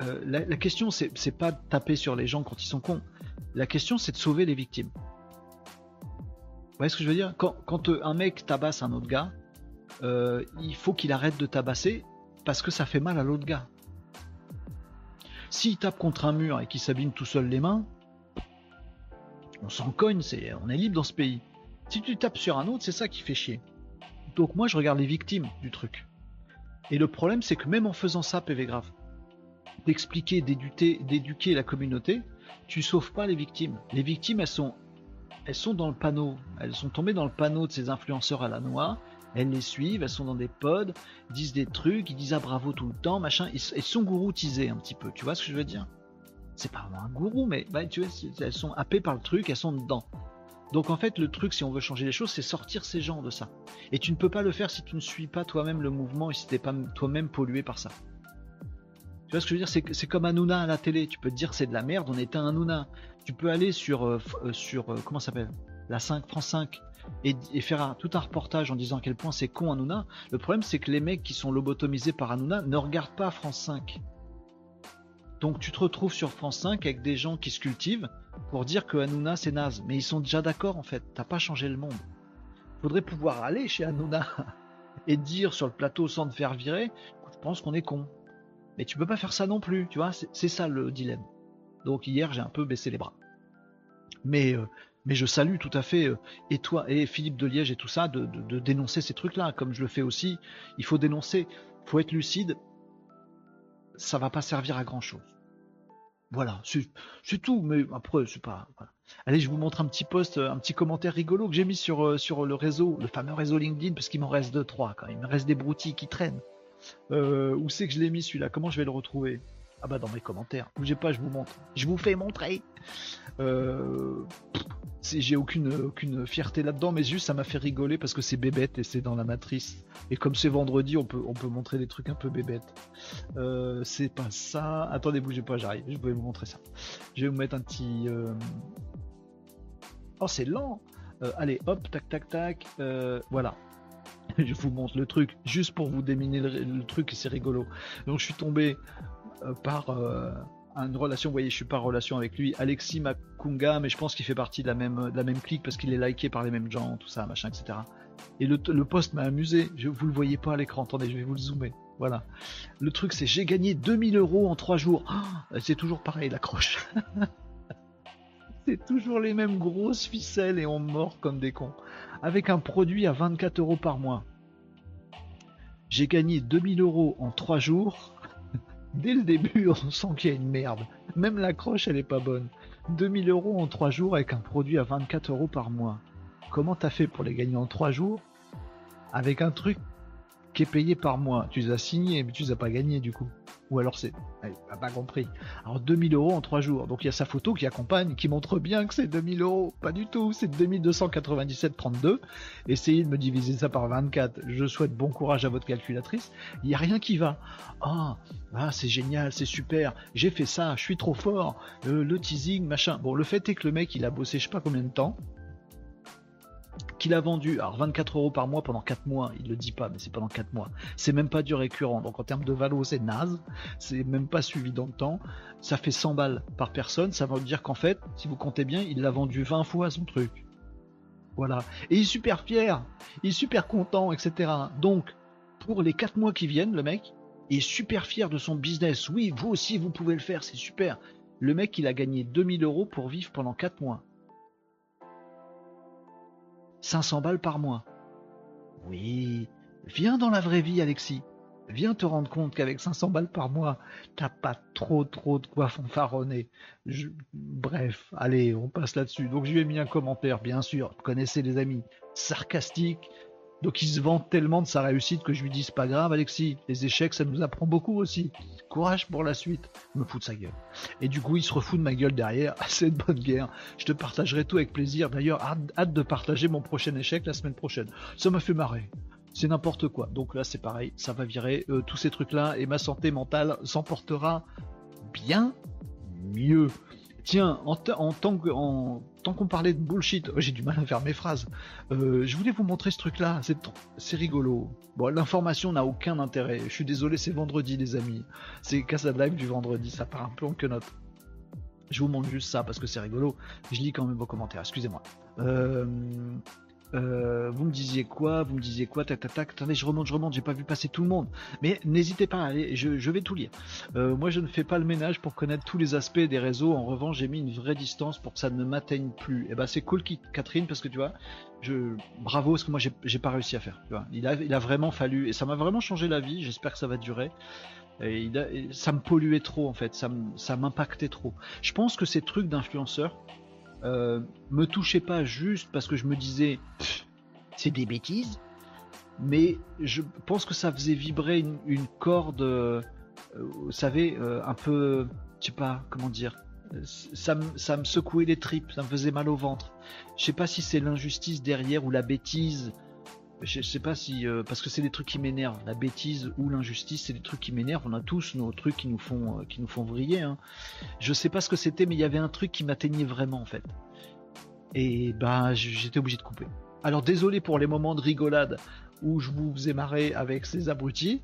euh, la, question, c'est pas de taper sur les gens quand ils sont cons. La question, c'est de sauver les victimes. Vous voyez ce que je veux dire? Quand, euh, un mec tabasse un autre gars, il faut qu'il arrête de tabasser parce que ça fait mal à l'autre gars. S'il tape contre un mur et qu'il s'abîme tout seul les mains, on s'en cogne, c'est, on est libre dans ce pays. Si tu tapes sur un autre, c'est ça qui fait chier. Donc moi, je regarde les victimes du truc. Et le problème, c'est que même en faisant ça, PV grave, d'expliquer, d'éduquer, la communauté, tu sauves pas les victimes. Les victimes, elles sont, elles sont dans le panneau. Elles sont tombées dans le panneau de ces influenceurs à la noix. Elles les suivent, elles sont dans des pods, disent des trucs, ils disent à bravo tout le temps, machin. Ils, sont gouroutisés un petit peu. Tu vois ce que je veux dire? C'est pas vraiment un gourou, mais bah, tu vois, elles sont happées par le truc, elles sont dedans. Donc en fait, le truc, si on veut changer les choses, c'est sortir ces gens de ça. Et tu ne peux pas le faire si tu ne suis pas toi-même le mouvement et si tu n'es pas toi-même pollué par ça. Tu vois ce que je veux dire? C'est comme Hanouna à la télé. Tu peux te dire c'est de la merde, on éteint Hanouna. Tu peux aller sur, euh, euh, sur euh, comment s'appelle? La 5, France 5 et, faire tout un reportage en disant à quel point c'est con Hanouna. Le problème, c'est que les mecs qui sont lobotomisés par Hanouna ne regardent pas France 5. Donc tu te retrouves sur France 5 avec des gens qui se cultivent pour dire que Hanouna c'est naze. Mais ils sont déjà d'accord en fait, t'as pas changé le monde. Faudrait pouvoir aller chez Hanouna et dire sur le plateau sans te faire virer, je pense qu'on est con. Mais tu peux pas faire ça non plus, tu vois, c'est ça le dilemme. Donc hier, j'ai un peu baissé les bras. Mais, euh, mais je salue tout à fait, euh, et toi, et Philippe de Liège et tout ça, de, de, dénoncer ces trucs-là, comme je le fais aussi. Il faut dénoncer, faut être lucide. Ça va pas servir à grand chose. Voilà, c'est tout, mais après, c'est pas. Allez, je vous montre un petit post, un petit commentaire rigolo que j'ai mis sur, euh, sur le réseau, le fameux réseau LinkedIn, parce qu'il m'en reste deux, trois quand même. Il me reste des broutilles qui traînent. Euh, où c'est que je l'ai mis celui-là? Comment je vais le retrouver? Ah bah dans mes commentaires. Bougez pas, je vous montre. Je vous fais montrer. Euh, j'ai aucune, aucune fierté là-dedans, mais juste ça m'a fait rigoler parce que c'est bébête et c'est dans la matrice. Et comme c'est vendredi, on peut, on peut montrer des trucs un peu bébêtes. Euh, c'est pas ça. Attendez, bougez pas, j'arrive. Je vais vous montrer ça. Je vais vous mettre un petit. Oh, c'est lent. allez, hop, tac, tac, tac. voilà. je vous montre le truc juste pour vous déminer le, truc et c'est rigolo. Donc je suis tombé euh, par euh, une relation, vous voyez, je suis pas en relation avec lui, Alexis Makunga, mais je pense qu'il fait partie de la même, de la même clique parce qu'il est liké par les mêmes gens, tout ça, machin, etc. Et le, le post m'a amusé, je, vous le voyez pas à l'écran, attendez, je vais vous le zoomer. Voilà. Le truc c'est j'ai gagné 2000 euros en 3 jours. Oh, c'est toujours pareil l'accroche. c'est toujours les mêmes grosses ficelles et on mord comme des cons avec un produit à 24 euros par mois. J'ai gagné 2000 euros en 3 jours. Dès le début, on sent qu'il y a une merde. Même l'accroche, elle est pas bonne. 2000 euros en 3 jours avec un produit à 24 euros par mois. Comment t'as fait pour les gagner en 3 jours? Avec un truc qui est payé par mois Tu les as signés, mais tu les as pas gagnés du coup. Ou alors c'est. n'a pas compris. Alors 2000 euros en 3 jours. Donc il y a sa photo qui accompagne, qui montre bien que c'est 2000 euros. Pas du tout, c'est 2297,32. Essayez de me diviser ça par 24. Je souhaite bon courage à votre calculatrice. Il n'y a rien qui va. Ah, ah c'est génial, c'est super. J'ai fait ça, je suis trop fort. Euh, le teasing, machin. Bon, le fait est que le mec, il a bossé je sais pas combien de temps qu'il a vendu, alors 24 euros par mois pendant 4 mois, il le dit pas, mais c'est pendant 4 mois. C'est même pas du récurrent, donc en termes de valo, c'est naze, c'est même pas suivi dans le temps. Ça fait 100 balles par personne, ça veut dire qu'en fait, si vous comptez bien, il l'a vendu 20 fois son truc. Voilà. Et il est super fier, il est super content, etc. Donc, pour les 4 mois qui viennent, le mec, est super fier de son business. Oui, vous aussi, vous pouvez le faire, c'est super. Le mec, il a gagné 2000 euros pour vivre pendant 4 mois. 500 balles par mois. Oui, viens dans la vraie vie, Alexis. Viens te rendre compte qu'avec 500 balles par mois, t'as pas trop trop de quoi fanfaronner. Bref, allez, on passe là-dessus. Donc je lui ai mis un commentaire, bien sûr, vous connaissez les amis, sarcastique, donc il se vante tellement de sa réussite que je lui dis c'est pas grave Alexis, les échecs ça nous apprend beaucoup aussi. Courage pour la suite. Je me fout de sa gueule. Et du coup il se refout de ma gueule derrière. C'est de bonne guerre. Je te partagerai tout avec plaisir. D'ailleurs hâte, de partager mon prochain échec la semaine prochaine. Ça m'a fait marrer. C'est n'importe quoi. Donc là c'est pareil, ça va virer euh, tous ces trucs là et ma santé mentale s'emportera bien mieux. Tiens, en, tant qu'on parlait de bullshit, oh, j'ai du mal à faire mes phrases. Euh, je voulais vous montrer ce truc-là, c'est rigolo. Bon, l'information n'a aucun intérêt. Je suis désolé, c'est vendredi, les amis. C'est Casa Live du vendredi, ça part un peu en quenotte. Je vous montre juste ça parce que c'est rigolo. Je lis quand même vos commentaires, excusez-moi. Euh, euh, vous me disiez quoi Vous me disiez quoi Tac, tac, tac. Attendez, je remonte, je remonte. J'ai pas vu passer tout le monde. Mais n'hésitez pas, allez, je, je, vais tout lire. Euh, moi, je ne fais pas le ménage pour connaître tous les aspects des réseaux. En revanche, j'ai mis une vraie distance pour que ça ne m'atteigne plus. Et eh ben, c'est cool, Catherine, parce que tu vois, je bravo, ce que moi, j'ai pas réussi à faire. Il a vraiment fallu, et ça m'a vraiment changé la vie. J'espère que ça va durer. Et ça me polluait trop en fait, ça m'impactait trop. Je pense que ces trucs d'influenceurs, euh, me touchait pas juste parce que je me disais c'est des bêtises, mais je pense que ça faisait vibrer une, corde, euh, vous savez, euh, un peu, je sais pas comment dire, ça, ça me secouait les tripes, ça me faisait mal au ventre. Je sais pas si c'est l'injustice derrière ou la bêtise je sais pas si euh, parce que c'est des trucs qui m'énervent. La bêtise ou l'injustice c'est des trucs qui m'énervent. On a tous nos trucs qui nous font euh, qui nous font vriller hein. je sais pas ce que c'était mais il y avait un truc qui m'atteignait vraiment en fait. Et bah j'étais obligé de couper. Alors désolé pour les moments de rigolade où je vous faisais marrer avec ces abrutis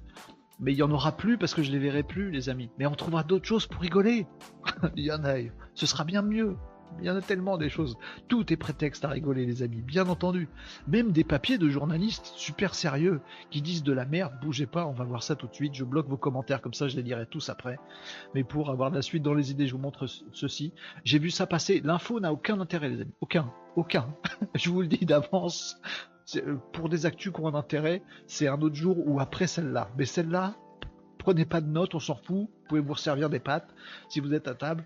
mais il y en aura plus parce que je les verrai plus les amis. Mais on trouvera d'autres choses pour rigoler. Il y en a ce sera bien mieux Il y en a tellement des choses. Tout est prétexte à rigoler, les amis, bien entendu. Même des papiers de journalistes super sérieux qui disent de la merde, bougez pas, on va voir ça tout de suite. Je bloque vos commentaires, comme ça je les lirai tous après. Mais pour avoir de la suite dans les idées, je vous montre ceci. J'ai vu ça passer. L'info n'a aucun intérêt, les amis. Aucun. Aucun. je vous le dis d'avance. Euh, pour des actus qui ont un intérêt, c'est un autre jour ou après celle-là. Mais celle-là, prenez pas de notes, on s'en fout. Vous pouvez vous servir des pâtes si vous êtes à table.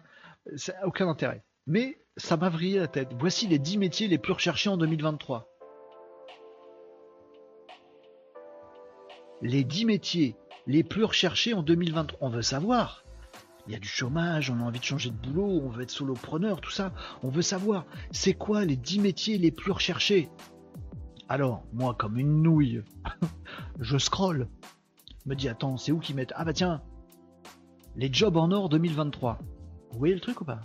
Ça aucun intérêt. Mais ça m'a vrillé la tête. Voici les 10 métiers les plus recherchés en 2023. Les 10 métiers les plus recherchés en 2023. On veut savoir. Il y a du chômage, on a envie de changer de boulot, on veut être solopreneur, tout ça. On veut savoir, c'est quoi les 10 métiers les plus recherchés? Alors, moi, comme une nouille, je scroll. Me dis, attends, c'est où qu'ils mettent? Ah bah tiens, les jobs en or 2023. Vous voyez le truc ou pas?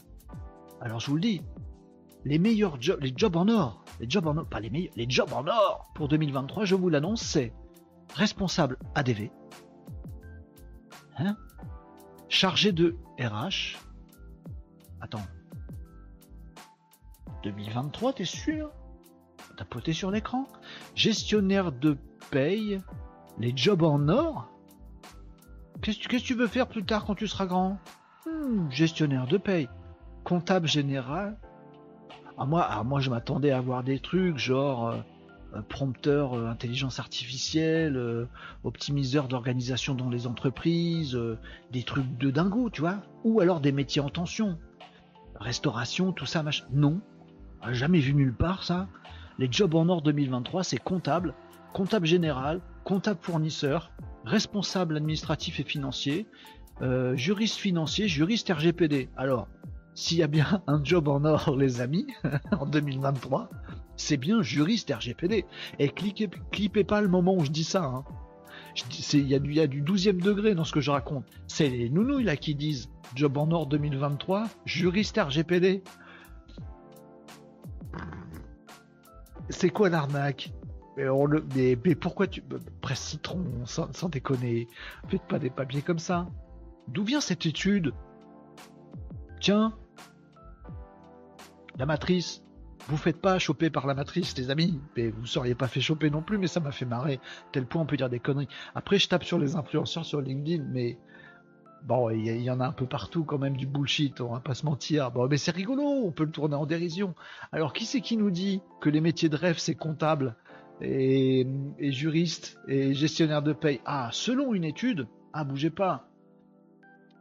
Alors je vous le dis, les meilleurs jobs, les jobs en or, les jobs en or, pas les meilleurs, les jobs en or pour 2023, je vous l'annonce, c'est responsable ADV, hein, chargé de RH. Attends. 2023, t'es sûr? T'as poté sur l'écran? Gestionnaire de paye, les jobs en or? Qu'est-ce que tu veux faire plus tard quand tu seras grand? Hmm, Gestionnaire de paye comptable général. Ah, moi, ah, moi, je m'attendais à avoir des trucs genre euh, euh, prompteur euh, intelligence artificielle, optimiseur d'organisation dans les entreprises, des trucs de dingo, tu vois. Ou alors des métiers en tension. Restauration, tout ça, machin. Non. Jamais vu nulle part ça. Les jobs en or 2023, c'est comptable, comptable général, comptable fournisseur, responsable administratif et financier, juriste financier, juriste RGPD. Alors, s'il y a bien un job en or, les amis, en 2023, c'est bien juriste RGPD. Et cliquez, clippez pas le moment où je dis ça. Hein. Il y, a du 12e degré dans ce que je raconte. C'est les nounouilles là qui disent job en or 2023, juriste RGPD. C'est quoi l'arnaque? Mais, pourquoi tu. Presse citron, sans, sans déconner. Faites pas des papiers comme ça. D'où vient cette étude? Tiens, la matrice. Vous faites pas choper par la matrice, les amis. Mais vous seriez pas fait choper non plus, mais ça m'a fait marrer. Tel point, on peut dire des conneries. Après, je tape sur les influenceurs sur LinkedIn, mais bon, il y, en a un peu partout quand même du bullshit, on va pas se mentir. Mais c'est rigolo, on peut le tourner en dérision. Alors, qui c'est qui nous dit que les métiers de rêve, c'est comptable et, et juriste et gestionnaire de paye? Ah, selon une étude, ah, bougez pas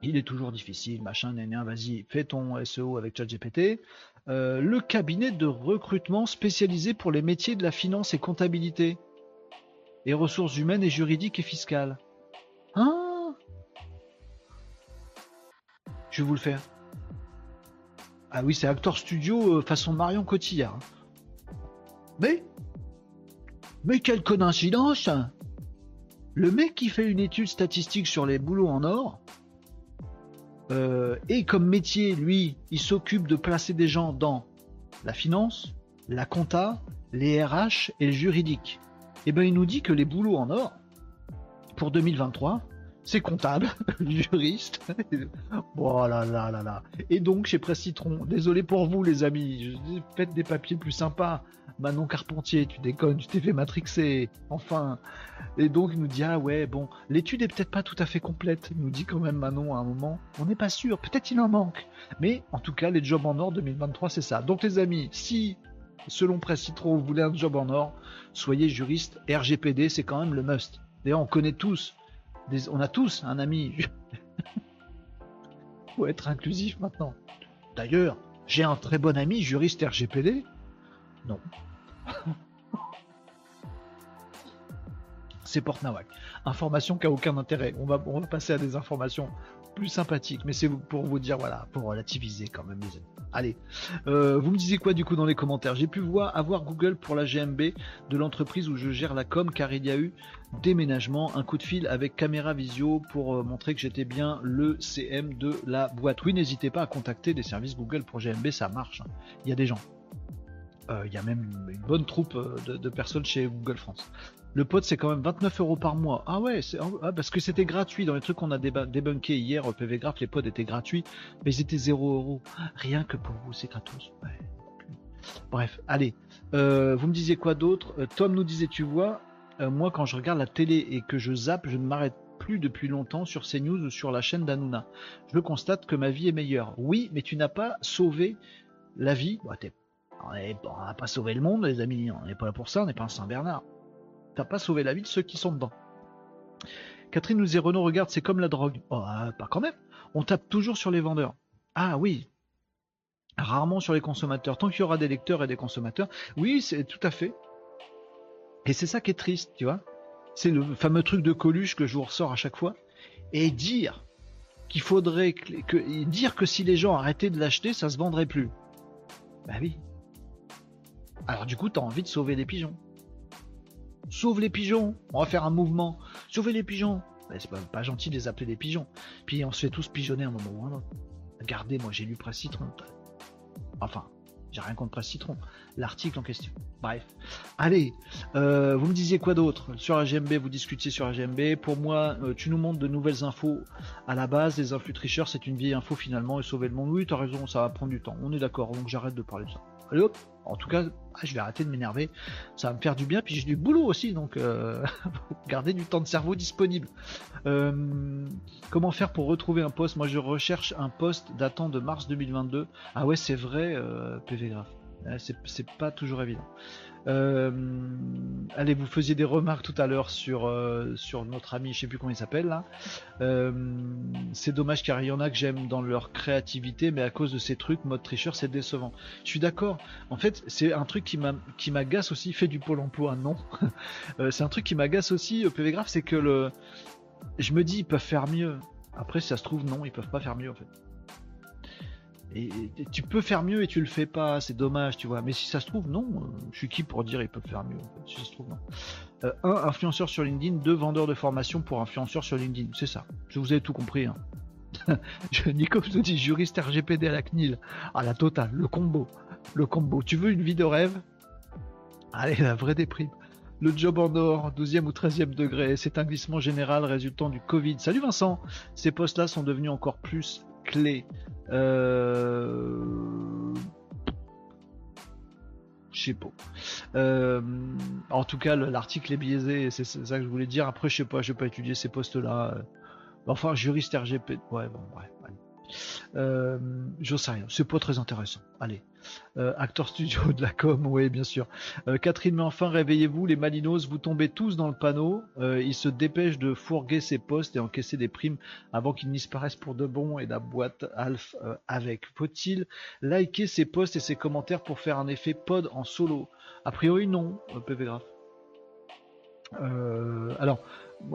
il est toujours difficile, machin, nénéa, vas-y, fais ton SEO avec ChatGPT. Euh, le cabinet de recrutement spécialisé pour les métiers de la finance et comptabilité. Et ressources humaines et juridiques et fiscales. Hein? Je vais vous le faire. Ah oui, c'est Actor Studio euh, façon Marion Cotillard. Hein. Mais Mais quelle coïncidence Le mec qui fait une étude statistique sur les boulots en or, euh, et comme métier, lui, il s'occupe de placer des gens dans la finance, la compta, les RH et le juridique. Et eh ben il nous dit que les boulots en or pour 2023, c'est comptable, juriste. oh là là là là. Et donc chez Presse Citron, désolé pour vous les amis, faites des papiers plus sympas. Manon Carpentier, tu déconnes, tu t'es fait matrixer. Enfin. Et donc il nous dit ah ouais bon, l'étude est peut-être pas tout à fait complète. Nous dit quand même Manon à un moment, on n'est pas sûr, peut-être il en manque. Mais en tout cas les jobs en or 2023 c'est ça. Donc les amis, si selon Presse Citron vous voulez un job en or, soyez juriste. RGPD c'est quand même le must. D'ailleurs on connaît tous on a tous un ami. Faut être inclusif maintenant. D'ailleurs, j'ai un très bon ami juriste RGPD. Non. C'est Portnawak. Information qui a aucun intérêt. On va passer à des informations plus sympathiques, mais c'est pour vous dire, voilà, pour relativiser quand même les amis. Allez, euh, vous me disiez quoi du coup dans les commentaires? J'ai pu voir avoir Google pour la GMB de l'entreprise où je gère la com car il y a eu déménagement, un coup de fil avec caméra visio pour euh, montrer que j'étais bien le CM de la boîte. Oui, n'hésitez pas à contacter des services Google pour GMB, ça marche. Hein. Il y a des gens. Euh, il y a même une bonne troupe euh, de, personnes chez Google France. Le pod, c'est quand même 29 euros par mois. Ah ouais, ah, parce que c'était gratuit. Dans les trucs qu'on a débunké hier au PV Graph, les pods étaient gratuits, mais ils étaient 0 euros. Rien que pour vous, c'est gratos. Bref, allez. Euh, vous me disiez quoi d'autre? Tom nous disait, tu vois, moi quand je regarde la télé et que je zappe, je ne m'arrête plus depuis longtemps sur CNews ou sur la chaîne d'Anouna. Je constate que ma vie est meilleure. Oui, mais tu n'as pas sauvé la vie. Bah, on n'a pas sauvé le monde, les amis. On n'est pas là pour ça. On n'est pas un Saint-Bernard. Pas sauvé la vie de ceux qui sont dedans. Catherine nous dit Renault, regarde, c'est comme la drogue. Oh, euh, pas quand même. On tape toujours sur les vendeurs. Ah oui. Rarement sur les consommateurs. Tant qu'il y aura des lecteurs et des consommateurs. Oui, c'est tout à fait. Et c'est ça qui est triste, tu vois. C'est le fameux truc de Coluche que je vous ressors à chaque fois. Et dire qu'il faudrait que, dire que si les gens arrêtaient de l'acheter, ça se vendrait plus. Bah oui. Alors du coup, t'as envie de sauver les pigeons. Sauve les pigeons. On va faire un mouvement. Sauver les pigeons. C'est pas, gentil de les appeler des pigeons. Puis on se fait tous pigeonner un moment ou un autre. Regardez, moi j'ai lu Presse Citron. Enfin, j'ai rien contre Presse Citron. L'article en question. Bref. Allez, euh, vous me disiez quoi d'autre Sur AGMB, vous discutiez sur AGMB. Pour moi, euh, tu nous montres de nouvelles infos à la base. Les influx tricheurs, c'est une vieille info finalement et sauver le monde. Oui, t'as raison, ça va prendre du temps. On est d'accord, donc j'arrête de parler de ça. Allez hop En tout cas, ah, je vais arrêter de m'énerver. Ça va me faire du bien. Puis j'ai du boulot aussi, donc euh, garder du temps de cerveau disponible. comment faire pour retrouver un poste? Moi, je recherche un poste datant de mars 2022. Ah ouais, c'est vrai, PV Graph. C'est pas toujours évident. Euh, allez, vous faisiez des remarques tout à l'heure sur, euh, sur notre ami, je sais plus comment il s'appelle là. Euh, c'est dommage car il y en a que j'aime dans leur créativité, mais à cause de ces trucs, mode tricheur, c'est décevant. Je suis d'accord. En fait, c'est un truc qui m'agace aussi. Fait du pôle emploi, non. c'est un truc qui m'agace aussi. PV Graph, c'est que le, je me dis ils peuvent faire mieux. Après, si ça se trouve, non, ils peuvent pas faire mieux en fait. Et, tu peux faire mieux et tu le fais pas, c'est dommage, tu vois. Mais si ça se trouve, non, euh, je suis qui pour dire ils peuvent faire mieux, si ça se trouve, non. Euh, un influenceur sur LinkedIn, deux vendeurs de formation pour influenceurs sur LinkedIn, c'est ça. Je vous ai tout compris. Hein. Nico nous dit juriste RGPD à la CNIL. Ah la totale, le combo. Le combo. Tu veux une vie de rêve? Allez, la vraie déprime. Le job en or, 12e ou 13e degré, c'est un glissement général résultant du Covid. Salut Vincent Ces postes-là sont devenus encore plus clés euh... Je sais pas. Euh, en tout cas, l'article est biaisé, c'est ça que je voulais dire. Après, je sais pas, je vais pas étudier ces postes-là. Enfin, juriste RGP. Ouais, bon, bref. Euh, je sais rien, c'est pas très intéressant. Allez, euh, acteur studio de la com, oui bien sûr. Euh, Catherine, mais enfin réveillez-vous, les Malinos, vous tombez tous dans le panneau. Euh, il se dépêche de fourguer ses postes et encaisser des primes avant qu'ils disparaissent pour de bon et la boîte Alf avec. Faut-il liker ses posts et ses commentaires pour faire un effet pod en solo? A priori non, PV Graph. alors,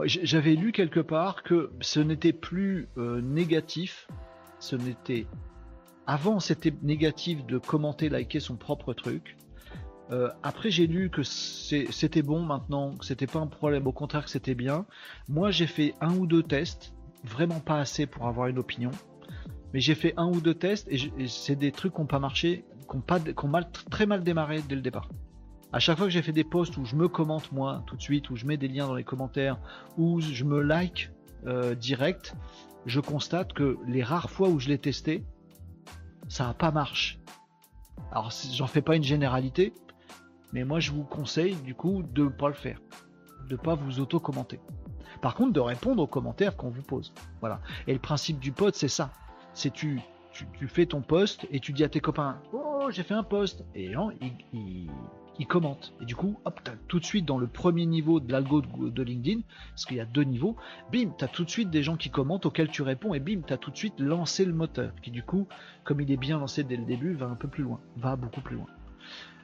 j'avais lu quelque part que ce n'était plus négatif ce n'était avant c'était négatif de commenter, liker son propre truc. Euh, après j'ai lu que c'était bon maintenant, que c'était pas un problème, au contraire que c'était bien. Moi j'ai fait un ou deux tests, vraiment pas assez pour avoir une opinion, mais j'ai fait un ou deux tests et, c'est des trucs qui n'ont pas marché, qui ont, pas, mal, très mal démarré dès le départ. À chaque fois que j'ai fait des posts où je me commente moi tout de suite, où je mets des liens dans les commentaires, où je me like euh, direct, je constate que les rares fois où je l'ai testé, ça n'a pas marché. Alors j'en fais pas une généralité, mais moi je vous conseille du coup de ne pas le faire, de pas vous auto-commenter. Par contre, de répondre aux commentaires qu'on vous pose. Voilà. Et le principe du pote, c'est ça. C'est tu, tu, fais ton post et tu dis à tes copains, oh j'ai fait un post, et les gens ils ils commentent. Et du coup, hop, as tout de suite dans le premier niveau de l'algo de, LinkedIn, parce qu'il y a deux niveaux, bim, tu as tout de suite des gens qui commentent auxquels tu réponds, et bim, tu as tout de suite lancé le moteur, qui du coup, comme il est bien lancé dès le début, va un peu plus loin, va beaucoup plus loin.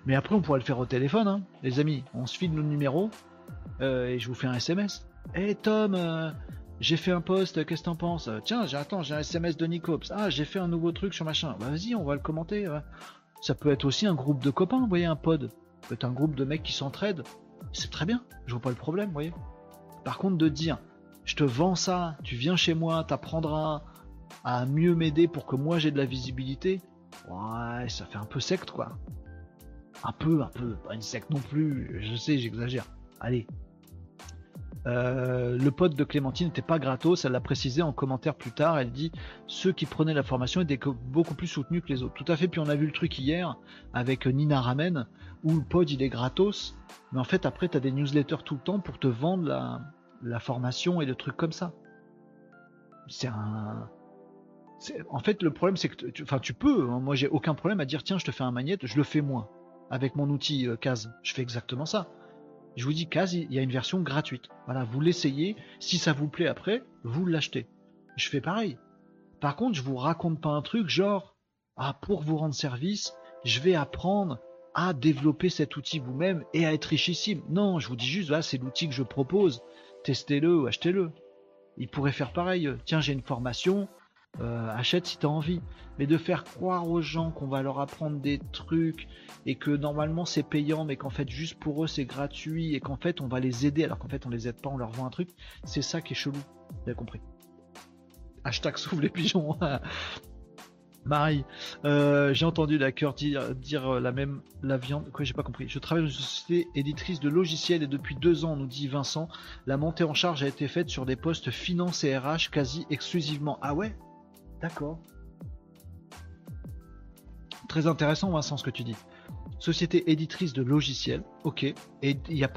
Mais après, on pourrait le faire au téléphone, hein. les amis, on se file nos numéros, euh, et je vous fais un SMS. Hé Tom, euh, j'ai fait un post, qu'est-ce que t'en penses? Tiens, j'attends, j'ai un SMS de Nicops. Ah, j'ai fait un nouveau truc sur machin. Bah, vas-y, on va le commenter. Ça peut être aussi un groupe de copains, vous voyez, un pod peut être un groupe de mecs qui s'entraident, c'est très bien, je vois pas le problème, vous voyez. Par contre, de dire, je te vends ça, tu viens chez moi, t'apprendras à mieux m'aider pour que moi j'ai de la visibilité, ouais, ça fait un peu secte, quoi. Un peu, un peu, pas une secte non plus, je sais, j'exagère. Allez. Euh, le pote de Clémentine n'était pas gratos, elle l'a précisé en commentaire plus tard, elle dit ceux qui prenaient la formation étaient beaucoup plus soutenus que les autres. Tout à fait, puis on a vu le truc hier avec Nina Ramen, où le pod il est gratos, mais en fait après tu as des newsletters tout le temps pour te vendre la, la formation et le truc comme ça. C'est un en fait, le problème, c'est que, tu, enfin, tu peux. Hein. moi, j'ai aucun problème à dire tiens, je te fais un magnète, je le fais moi avec mon outil euh, Kaz. Je fais exactement ça. Je vous dis il y a une version gratuite. Voilà, vous l'essayez. Si ça vous plaît après, vous l'achetez. Je fais pareil. Par contre, je vous raconte pas un truc genre ah pour vous rendre service, je vais apprendre à développer cet outil vous-même et à être richissime. Non, je vous dis juste voilà, c'est l'outil que je propose. Testez-le ou achetez-le. Il pourrait faire pareil. Tiens, j'ai une formation euh, achète si tu as envie. Mais de faire croire aux gens qu'on va leur apprendre des trucs et que normalement c'est payant, mais qu'en fait juste pour eux c'est gratuit et qu'en fait on va les aider alors qu'en fait on les aide pas, on leur vend un truc, c'est ça qui est chelou. Vous compris. Hashtag sauve les pigeons. Marie, euh, j'ai entendu la cœur dire, dire, la même la viande. Quoi, j'ai pas compris. Je travaille dans une société éditrice de logiciels et depuis deux ans, nous dit Vincent, la montée en charge a été faite sur des postes finance et RH quasi exclusivement. Ah ouais? D'accord. Très intéressant, Vincent, ce que tu dis. Société éditrice de logiciels, ok. Et il y a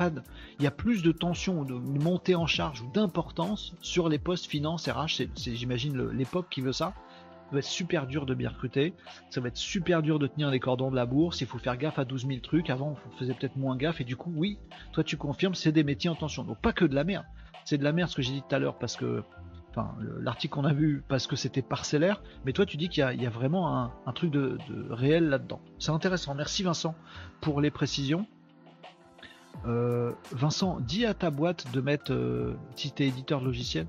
y a plus de tension, de montée en charge ou d'importance sur les postes finance, RH. C'est, j'imagine, l'époque qui veut ça. Ça va être super dur de bien recruter. Ça va être super dur de tenir les cordons de la bourse. Il faut faire gaffe à 12 000 trucs. Avant, on faisait peut-être moins gaffe. Et du coup, oui, toi, tu confirmes, c'est des métiers en tension. Donc, pas que de la merde. C'est de la merde ce que j'ai dit tout à l'heure parce que l'article qu'on a vu parce que c'était parcellaire, mais toi tu dis qu'il y, a vraiment un, truc de, réel là-dedans. C'est intéressant. Merci Vincent pour les précisions. Euh, Vincent, dis à ta boîte de mettre euh, si t'es éditeur logiciel.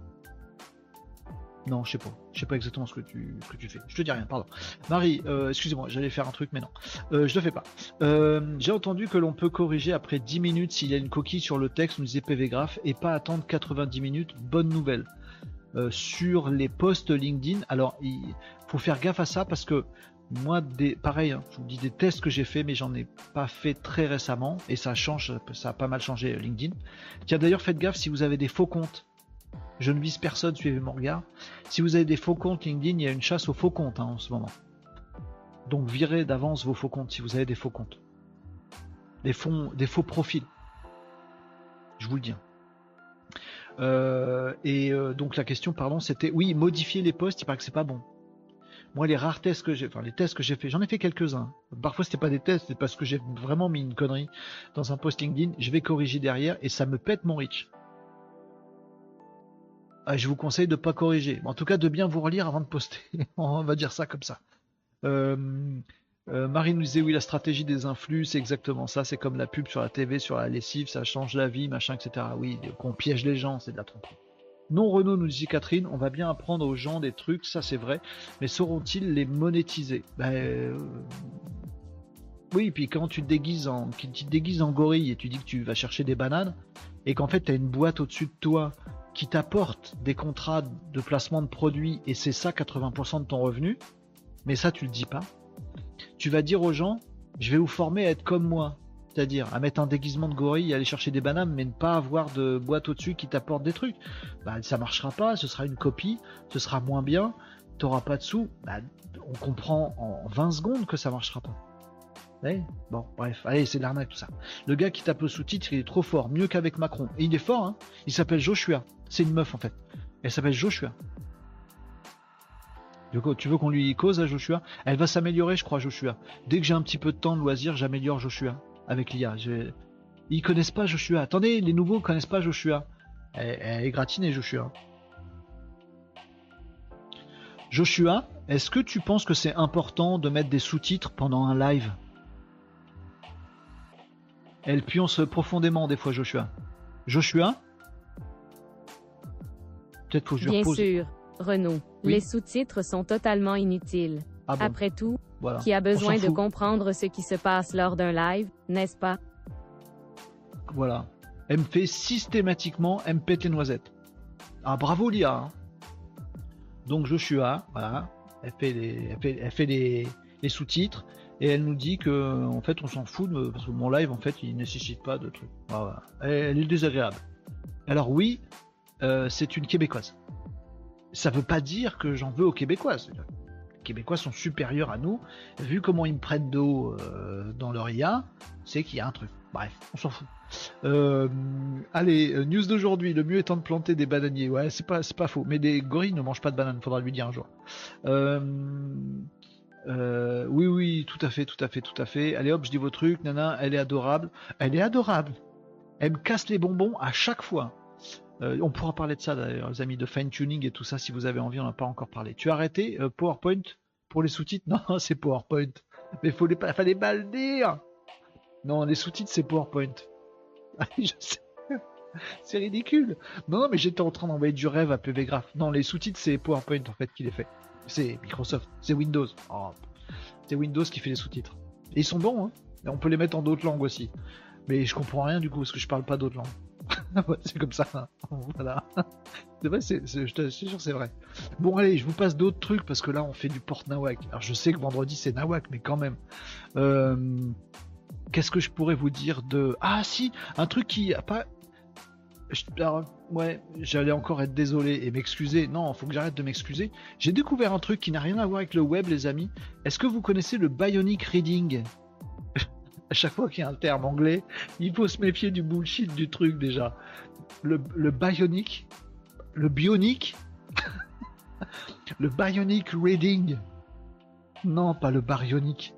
Non, je sais pas. Je sais pas exactement ce que tu, fais. Je te dis rien, pardon. Marie, euh, excusez-moi, j'allais faire un truc, mais non. je le fais pas. J'ai entendu que l'on peut corriger après 10 minutes s'il y a une coquille sur le texte, nous disait PVgraph, et pas attendre 90 minutes. Bonne nouvelle. Euh, sur les posts LinkedIn. Alors, il faut faire gaffe à ça parce que moi, des, pareil, hein, je vous dis des tests que j'ai fait, mais j'en ai pas fait très récemment et ça change, ça a pas mal changé euh, LinkedIn. Tiens, d'ailleurs, faites gaffe si vous avez des faux comptes. Je ne vise personne, suivez mon regard. Si vous avez des faux comptes LinkedIn, il y a une chasse aux faux comptes hein, en ce moment. Donc virez d'avance vos faux comptes si vous avez des faux comptes. Des, fonds, des faux profils. Je vous le dis. Euh, et euh, donc la question, pardon, c'était oui, modifier les posts, il paraît que c'est pas bon. Moi, les rares tests que j'ai, enfin les tests que j'ai fait, j'en ai fait quelques-uns. Parfois, c'était pas des tests, c'est parce que j'ai vraiment mis une connerie dans un post LinkedIn. Je vais corriger derrière et ça me pète mon reach. Ah, je vous conseille de pas corriger, en tout cas de bien vous relire avant de poster. On va dire ça comme ça. Euh, euh, Marie nous disait oui la stratégie des influx c'est exactement ça, c'est comme la pub sur la TV, sur la lessive, ça change la vie, machin, etc. Oui, qu'on piège les gens, c'est de la tromperie. Non Renault nous dit Catherine, on va bien apprendre aux gens des trucs, ça c'est vrai, mais sauront-ils les monétiser? Ben, euh, Oui, puis quand tu te déguises en, tu te déguises en gorille et tu dis que tu vas chercher des bananes, et qu'en fait tu as une boîte au-dessus de toi qui t'apporte des contrats de placement de produits et c'est ça 80% de ton revenu, mais ça tu le dis pas tu vas dire aux gens, je vais vous former à être comme moi. C'est-à-dire à mettre un déguisement de gorille aller chercher des bananes, mais ne pas avoir de boîte au-dessus qui t'apporte des trucs. Bah, ça marchera pas, ce sera une copie, ce sera moins bien, tu n'auras pas de sous. Bah, on comprend en 20 secondes que ça marchera pas. bon, bref, allez, c'est l'arnaque tout ça. Le gars qui tape le sous-titre, il est trop fort, mieux qu'avec Macron. Et il est fort, hein il s'appelle Joshua. C'est une meuf en fait. Elle s'appelle Joshua tu veux qu'on lui cause à Joshua? Elle va s'améliorer, je crois, Joshua. Dès que j'ai un petit peu de temps de loisir, j'améliore Joshua avec l'IA. Ils connaissent pas Joshua. Attendez, les nouveaux connaissent pas Joshua. Elle, est gratinée, Joshua. Joshua, est-ce que tu penses que c'est important de mettre des sous-titres pendant un live? Elle pionce profondément des fois, Joshua. Joshua? Peut-être faut que je Bien sûr, Renaud. Les sous-titres sont totalement inutiles. Ah Après tout, qui a besoin de comprendre ce qui se passe lors d'un live, n'est-ce pas? Voilà. Elle me fait systématiquement, elle me pète les noisettes. Ah bravo Lia. Hein. Donc Joshua, voilà, elle fait les, elle fait, les, sous-titres. et elle nous dit que en fait on s'en fout de, parce que mon live en fait il nécessite pas de trucs. Elle, est désagréable. Alors oui, euh, c'est une québécoise. Ça veut pas dire que j'en veux aux québécoises. Les québécois sont supérieurs à nous. Vu comment ils me prennent d'eau euh, dans leur IA, c'est qu'il y a un truc. Bref, on s'en fout. Euh, allez, news d'aujourd'hui. Le mieux étant de planter des bananiers. Ouais, c'est pas, pas faux. Mais des gorilles ne mangent pas de bananes. Faudra lui dire un jour. Euh, euh, oui, oui, tout à fait, tout à fait, tout à fait. Allez hop, je dis vos trucs, nana, elle est adorable. Elle est adorable. Elle me casse les bonbons à chaque fois. Euh, on pourra parler de ça d'ailleurs, les amis, de fine tuning et tout ça si vous avez envie, on n'a pas encore parlé. Tu as arrêté euh, PowerPoint pour les sous-titres? Non, c'est PowerPoint. Mais faut les, fallait pas le dire. Non, les sous-titres c'est PowerPoint. c'est ridicule. Non, non mais j'étais en train d'envoyer du rêve à PV Graph. Non, les sous-titres c'est PowerPoint en fait qui les fait. C'est Microsoft, c'est Windows. Oh, c'est Windows qui fait les sous-titres. Et ils sont bons, hein. on peut les mettre en d'autres langues aussi. Mais je comprends rien du coup parce que je parle pas d'autres langues. c'est comme ça. Voilà. C'est vrai, c'est, je te sûr, c'est vrai. Bon, allez, je vous passe d'autres trucs parce que là, on fait du porte nawak. Alors, je sais que vendredi c'est nawak, mais quand même. Euh, qu'est-ce que je pourrais vous dire de Ah, si, un truc qui a pas ouais, j'allais encore être désolé et m'excuser. Non, faut que j'arrête de m'excuser. J'ai découvert un truc qui n'a rien à voir avec le web, les amis. Est-ce que vous connaissez le bionic reading? À chaque fois qu'il y a un terme anglais, il faut se méfier du bullshit du truc déjà. Le, bionic, le bionic, le bionic reading. Non, pas le baryonique.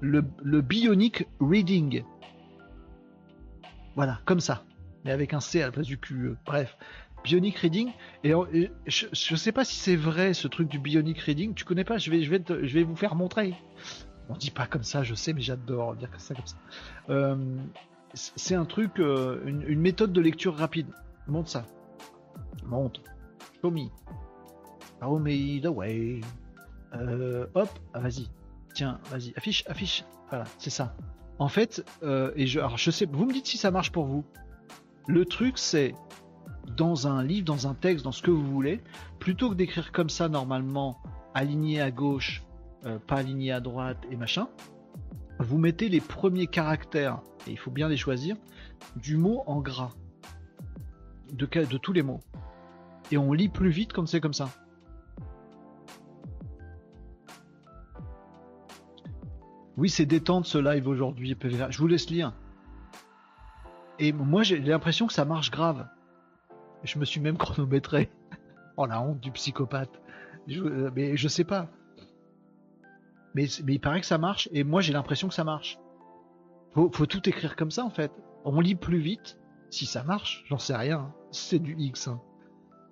Le, bionic reading. Voilà, comme ça mais avec un C à la place du Q. E. Bref, Bionic Reading. Et, je, ne sais pas si c'est vrai ce truc du Bionic Reading. Tu connais pas? Je vais vous faire montrer. On dit pas comme ça, je sais, mais j'adore dire ça comme ça. Euh, c'est un truc, euh, une, méthode de lecture rapide. Monte ça. Monte. Show me. Show me the way. Euh, hop, ah, vas-y. Tiens, vas-y. Affiche, affiche. Voilà, c'est ça. En fait, et je, je sais, vous me dites si ça marche pour vous. Le truc, c'est dans un livre, dans un texte, dans ce que vous voulez, plutôt que d'écrire comme ça normalement, aligné à gauche, euh, pas aligné à droite et machin, vous mettez les premiers caractères, et il faut bien les choisir, du mot en gras. De, tous les mots. Et on lit plus vite quand c'est comme ça. Oui, c'est détente ce live aujourd'hui, Je vous laisse lire. Et moi, j'ai l'impression que ça marche grave. Je me suis même chronométré. oh la honte du psychopathe. Euh, mais je sais pas. Mais, il paraît que ça marche, et moi j'ai l'impression que ça marche. Faut, faut tout écrire comme ça en fait. On lit plus vite. Si ça marche, j'en sais rien. C'est du X. Hein.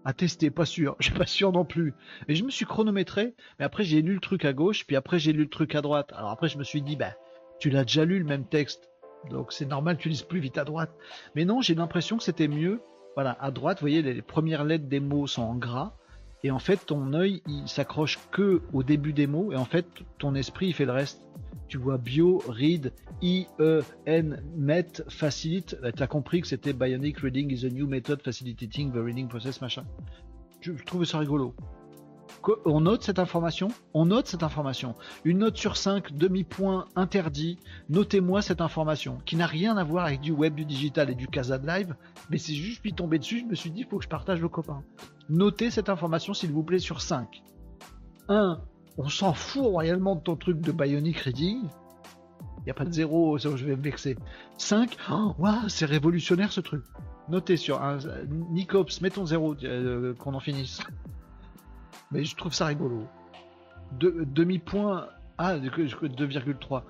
À tester, pas sûr. Je suis pas sûr non plus. Et je me suis chronométré, mais après j'ai lu le truc à gauche, puis après j'ai lu le truc à droite. Alors après je me suis dit, bah, tu l'as déjà lu le même texte donc c'est normal tu lises plus vite à droite. Mais non, j'ai l'impression que c'était mieux. Voilà, à droite, vous voyez, les premières lettres des mots sont en gras. Et en fait, ton œil, il s'accroche que au début des mots. Et en fait, ton esprit, il fait le reste. Tu vois bio, read, I, E, N, met, facilite. Tu as compris que c'était Bionic Reading is a new method facilitating the reading process, machin. Je, je trouvais ça rigolo on note cette information? On note cette information. Une note sur 5, demi-point interdit. Notez-moi cette information qui n'a rien à voir avec du web, du digital et du Casa de live, mais c'est juste puis tombé dessus, je me suis dit, il faut que je partage vos copains. Notez cette information, s'il vous plaît, sur 5. 1. On s'en fout royalement de ton truc de Bionic Reading. Il n'y a pas de zéro, je vais me vexer. 5. c'est révolutionnaire ce truc. Notez sur un. Nicops, mettons zéro, euh, qu'on en finisse. Mais je trouve ça rigolo. Demi-point. Ah, 2,3.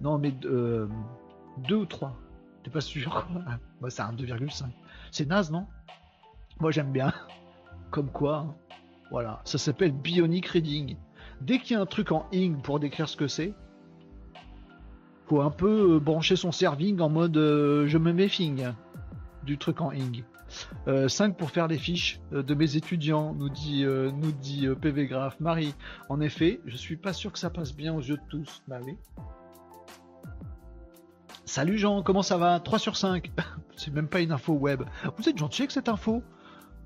Non, mais 2 euh, ou 3. T'es pas sûr quoi C'est un 2,5. C'est naze, non? Moi j'aime bien. Comme quoi. Hein. Voilà. Ça s'appelle Bionic Reading. Dès qu'il y a un truc en ing pour décrire ce que c'est, faut un peu euh, brancher son serving en mode euh, je me méfie du truc en ing. 5 euh, pour faire les fiches euh, de mes étudiants, nous dit, euh, nous dit PV Graph. Marie, en effet, je suis pas sûr que ça passe bien aux yeux de tous. Bah Salut Jean, comment ça va? 3 sur 5. C'est même pas une info web. Vous êtes gentil avec cette info?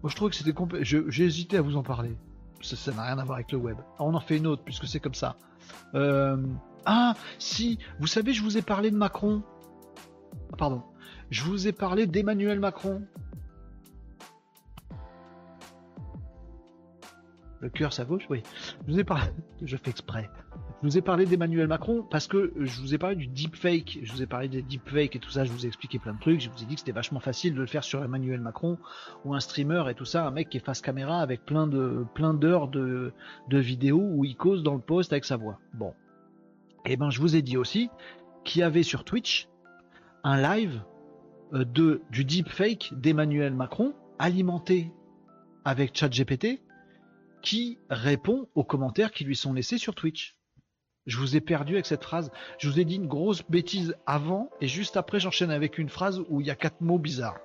Moi je trouve que c'était J'ai hésité à vous en parler. Ça n'a rien à voir avec le web. on en fait une autre puisque c'est comme ça. Ah, si, vous savez, je vous ai parlé de Macron. Ah, pardon. Je vous ai parlé d'Emmanuel Macron. Le cœur, sa gauche, oui. Je vous ai parlé. Je fais exprès. Je vous ai parlé d'Emmanuel Macron parce que je vous ai parlé du deepfake. Je vous ai parlé des deepfakes et tout ça. Je vous ai expliqué plein de trucs. Je vous ai dit que c'était vachement facile de le faire sur Emmanuel Macron ou un streamer et tout ça. Un mec qui est face caméra avec plein de plein d'heures de, de vidéos où il cause dans le post avec sa voix. Bon. Et eh ben, je vous ai dit aussi qu'il y avait sur Twitch un live euh, de, du deepfake d'Emmanuel Macron alimenté avec ChatGPT qui répond aux commentaires qui lui sont laissés sur Twitch. Je vous ai perdu avec cette phrase. Je vous ai dit une grosse bêtise avant et juste après j'enchaîne avec une phrase où il y a quatre mots bizarres.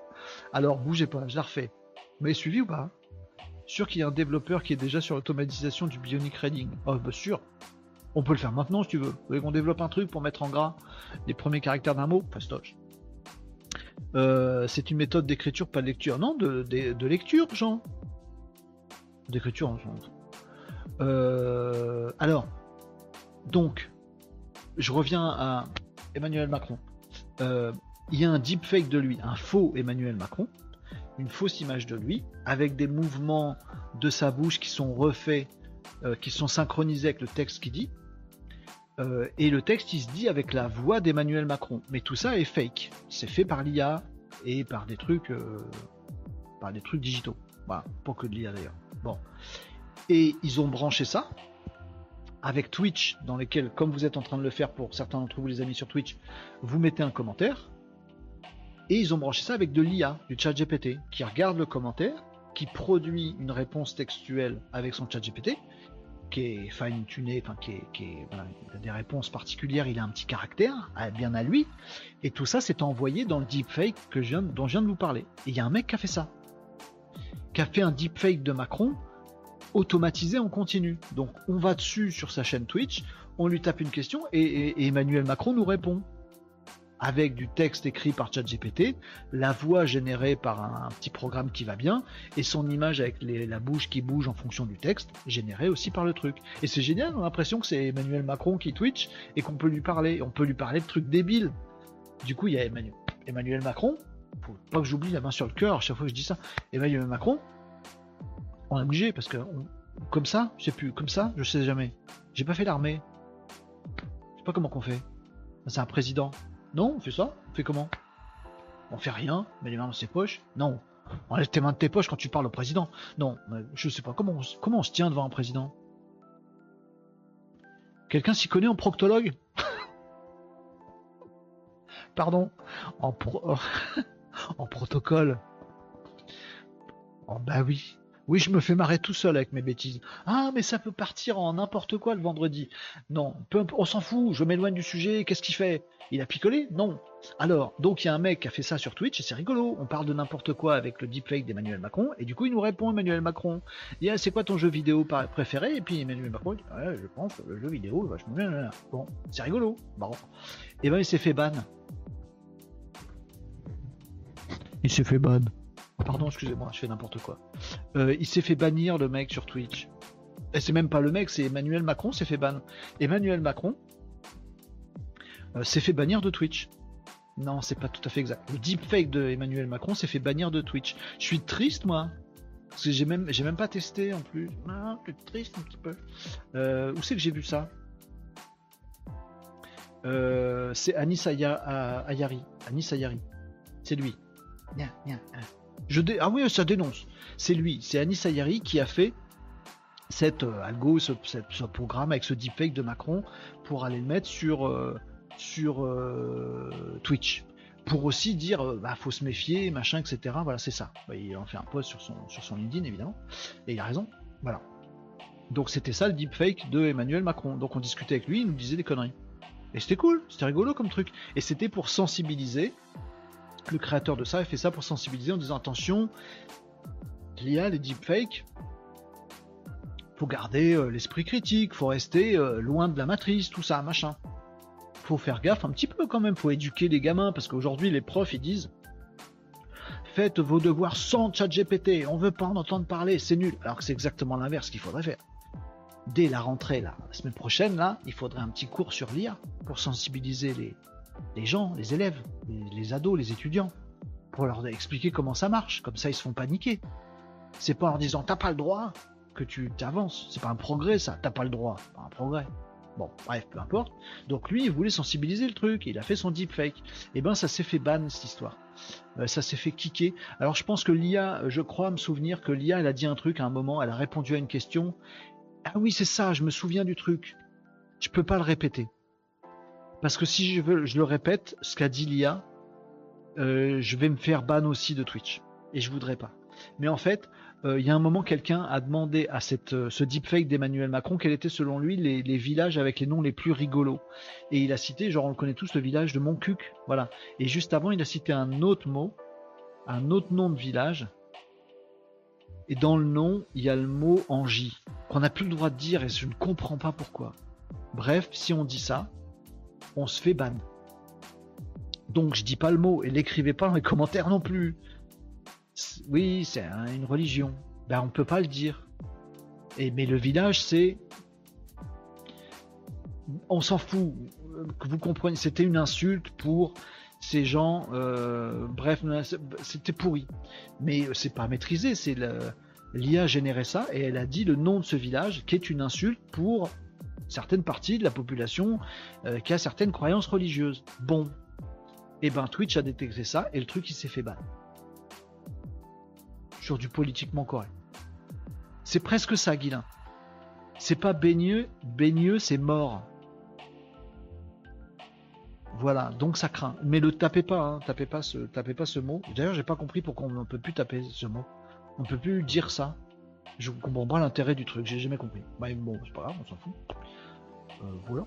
Alors bougez pas, je la refais. Vous m'avez suivi ou pas? Sûr qu'il y a un développeur qui est déjà sur l'automatisation du Bionic Reading. Oh bah sûr. On peut le faire maintenant si tu veux. Vous voulez qu'on développe un truc pour mettre en gras les premiers caractères d'un mot? Fastoche. Euh, c'est une méthode d'écriture, pas de lecture. Non, de, de lecture, Jean d'écriture. Euh, alors, donc, je reviens à Emmanuel Macron. Euh, il y a un deepfake de lui, un faux Emmanuel Macron, une fausse image de lui, avec des mouvements de sa bouche qui sont refaits, euh, qui sont synchronisés avec le texte qu'il dit. et le texte, il se dit avec la voix d'Emmanuel Macron. Mais tout ça est fake. C'est fait par l'IA et par des trucs, par des trucs digitaux. Voilà, pas que de l'IA d'ailleurs. Bon. Et ils ont branché ça avec Twitch, dans lesquels, comme vous êtes en train de le faire pour certains d'entre vous, les amis sur Twitch, vous mettez un commentaire. Et ils ont branché ça avec de l'IA, du chat GPT, qui regarde le commentaire, qui produit une réponse textuelle avec son chat GPT, qui est fine-tuné, qui, est, des réponses particulières, il a un petit caractère, bien à lui, et tout ça c'est envoyé dans le deepfake dont je viens de vous parler. Et il y a un mec qui a fait ça qui a fait un deepfake de Macron automatisé en continu. Donc on va dessus sur sa chaîne Twitch, on lui tape une question et, Emmanuel Macron nous répond avec du texte écrit par ChatGPT, la voix générée par un, petit programme qui va bien, et son image avec la bouche qui bouge en fonction du texte, générée aussi par le truc. Et c'est génial, on a l'impression que c'est Emmanuel Macron qui Twitch et qu'on peut lui parler. On peut lui parler de trucs débiles. Du coup, il y a Emmanuel, Emmanuel Macron faut pas que j'oublie la main sur le cœur chaque fois que je dis ça. Emmanuel Macron, on est obligé parce que comme ça, je sais plus, comme ça, je sais jamais. J'ai pas fait l'armée. Je sais pas comment qu'on fait. C'est un président. Non, on fait ça On fait comment? On fait rien, met les mains dans ses poches. Non. Enlève tes mains de tes poches quand tu parles au président. Non, je sais pas. Comment on, comment on se tient devant un président Quelqu'un s'y connaît en proctologue? Pardon. En pro... en protocole. Oh bah oui. Oui, je me fais marrer tout seul avec mes bêtises. Ah, mais ça peut partir en n'importe quoi le vendredi. Non, on s'en fout, je m'éloigne du sujet, qu'est-ce qu'il fait? Il a picolé? Non. Alors, donc il y a un mec qui a fait ça sur Twitch et c'est rigolo. On parle de n'importe quoi avec le deepfake d'Emmanuel Macron et du coup il nous répond Emmanuel Macron. Ah, c'est quoi ton jeu vidéo préféré? Et puis Emmanuel Macron dit ouais, je pense le jeu vidéo vachement bien. Bon, c'est rigolo. Bon. Et ben il s'est fait ban. Il s'est fait ban. Pardon, excusez-moi, je fais n'importe quoi. Euh, il s'est fait bannir le mec sur Twitch. Et c'est même pas le mec, c'est Emmanuel Macron s'est fait ban. Emmanuel Macron euh, s'est fait bannir de Twitch. Non, c'est pas tout à fait exact. Le deepfake de Emmanuel Macron s'est fait bannir de Twitch. Je suis triste, moi. Parce que j'ai même, j'ai même pas testé en plus. Ah, je suis triste un petit peu. Euh, où c'est que j'ai vu ça? C'est Anis Ayari. Anis Ayari. C'est lui. Je Ah oui, ça dénonce. C'est lui, c'est Anis Ayari qui a fait cette euh, algo, ce, programme avec ce deepfake de Macron pour aller le mettre sur, euh, euh, Twitch. Pour aussi dire, bah, faut se méfier, machin, etc. Voilà, c'est ça. Bah, il en fait un post sur son, sur son LinkedIn, évidemment. Et il a raison. Voilà. Donc c'était ça le deepfake de Emmanuel Macron. Donc on discutait avec lui, il nous disait des conneries. Et c'était cool, c'était rigolo comme truc. Et c'était pour sensibiliser le créateur de ça fait ça pour sensibiliser en disant attention, l'IA, les deepfakes, faut garder euh, l'esprit critique, faut rester euh, loin de la matrice, tout ça, machin. Faut faire gaffe un petit peu quand même, faut éduquer les gamins, parce qu'aujourd'hui les profs ils disent faites vos devoirs sans chat GPT, on veut pas en entendre parler, c'est nul. Alors que c'est exactement l'inverse qu'il faudrait faire. dès la rentrée, la semaine prochaine, là, il faudrait un petit cours sur l'IA pour sensibiliser les, les gens, les élèves, les, ados, les étudiants, pour leur expliquer comment ça marche. Comme ça, ils se font paniquer. C'est pas en leur disant t'as pas le droit que tu t'avances. C'est pas un progrès, ça. T'as pas le droit. Pas un progrès. Bon, bref, peu importe. Donc lui, il voulait sensibiliser le truc. Il a fait son deepfake. Et eh ben, ça s'est fait ban cette histoire. Euh, ça s'est fait kicker. Alors je pense que l'IA, je crois me souvenir que l'IA, elle a dit un truc à un moment. Elle a répondu à une question. Ah oui, c'est ça. Je me souviens du truc. Je peux pas le répéter. Parce que si je veux, je le répète, ce qu'a dit l'IA, euh, je vais me faire ban aussi de Twitch. Et je voudrais pas. Mais en fait, euh, il y a un moment, quelqu'un a demandé à cette, euh, ce deepfake d'Emmanuel Macron quels étaient selon lui les, villages avec les noms les plus rigolos. Et il a cité, genre on le connaît tous, le village de Montcuq. Voilà. Et juste avant, il a cité un autre mot, un autre nom de village. Et dans le nom, il y a le mot Angie, qu'on n'a plus le droit de dire et je ne comprends pas pourquoi. Bref, si on dit ça, se fait ban. Donc je dis pas le mot et l'écrivez pas dans les commentaires non plus. Oui, c'est une religion. Ben on peut pas le dire. Et mais le village c'est on s'en fout. Que vous compreniez, c'était une insulte pour ces gens. Euh, bref, c'était pourri. Mais c'est pas maîtrisé. C'est l'IA générait ça et elle a dit le nom de ce village qui est une insulte pour certaines parties de la population euh, qui a certaines croyances religieuses. Bon, et eh ben Twitch a détecté ça et le truc il s'est fait ban. Sur du politiquement correct. C'est presque ça, Guilin. C'est pas baigneux, baigneux, c'est mort. Voilà, donc ça craint. Mais le tapez pas, hein, tapez pas ce, tapez pas ce mot. D'ailleurs, j'ai pas compris pourquoi on ne peut plus taper ce mot. On peut plus dire ça. Je comprends pas l'intérêt du truc, j'ai jamais compris. Bah, bon, c'est pas grave, on s'en fout. Euh, voilà.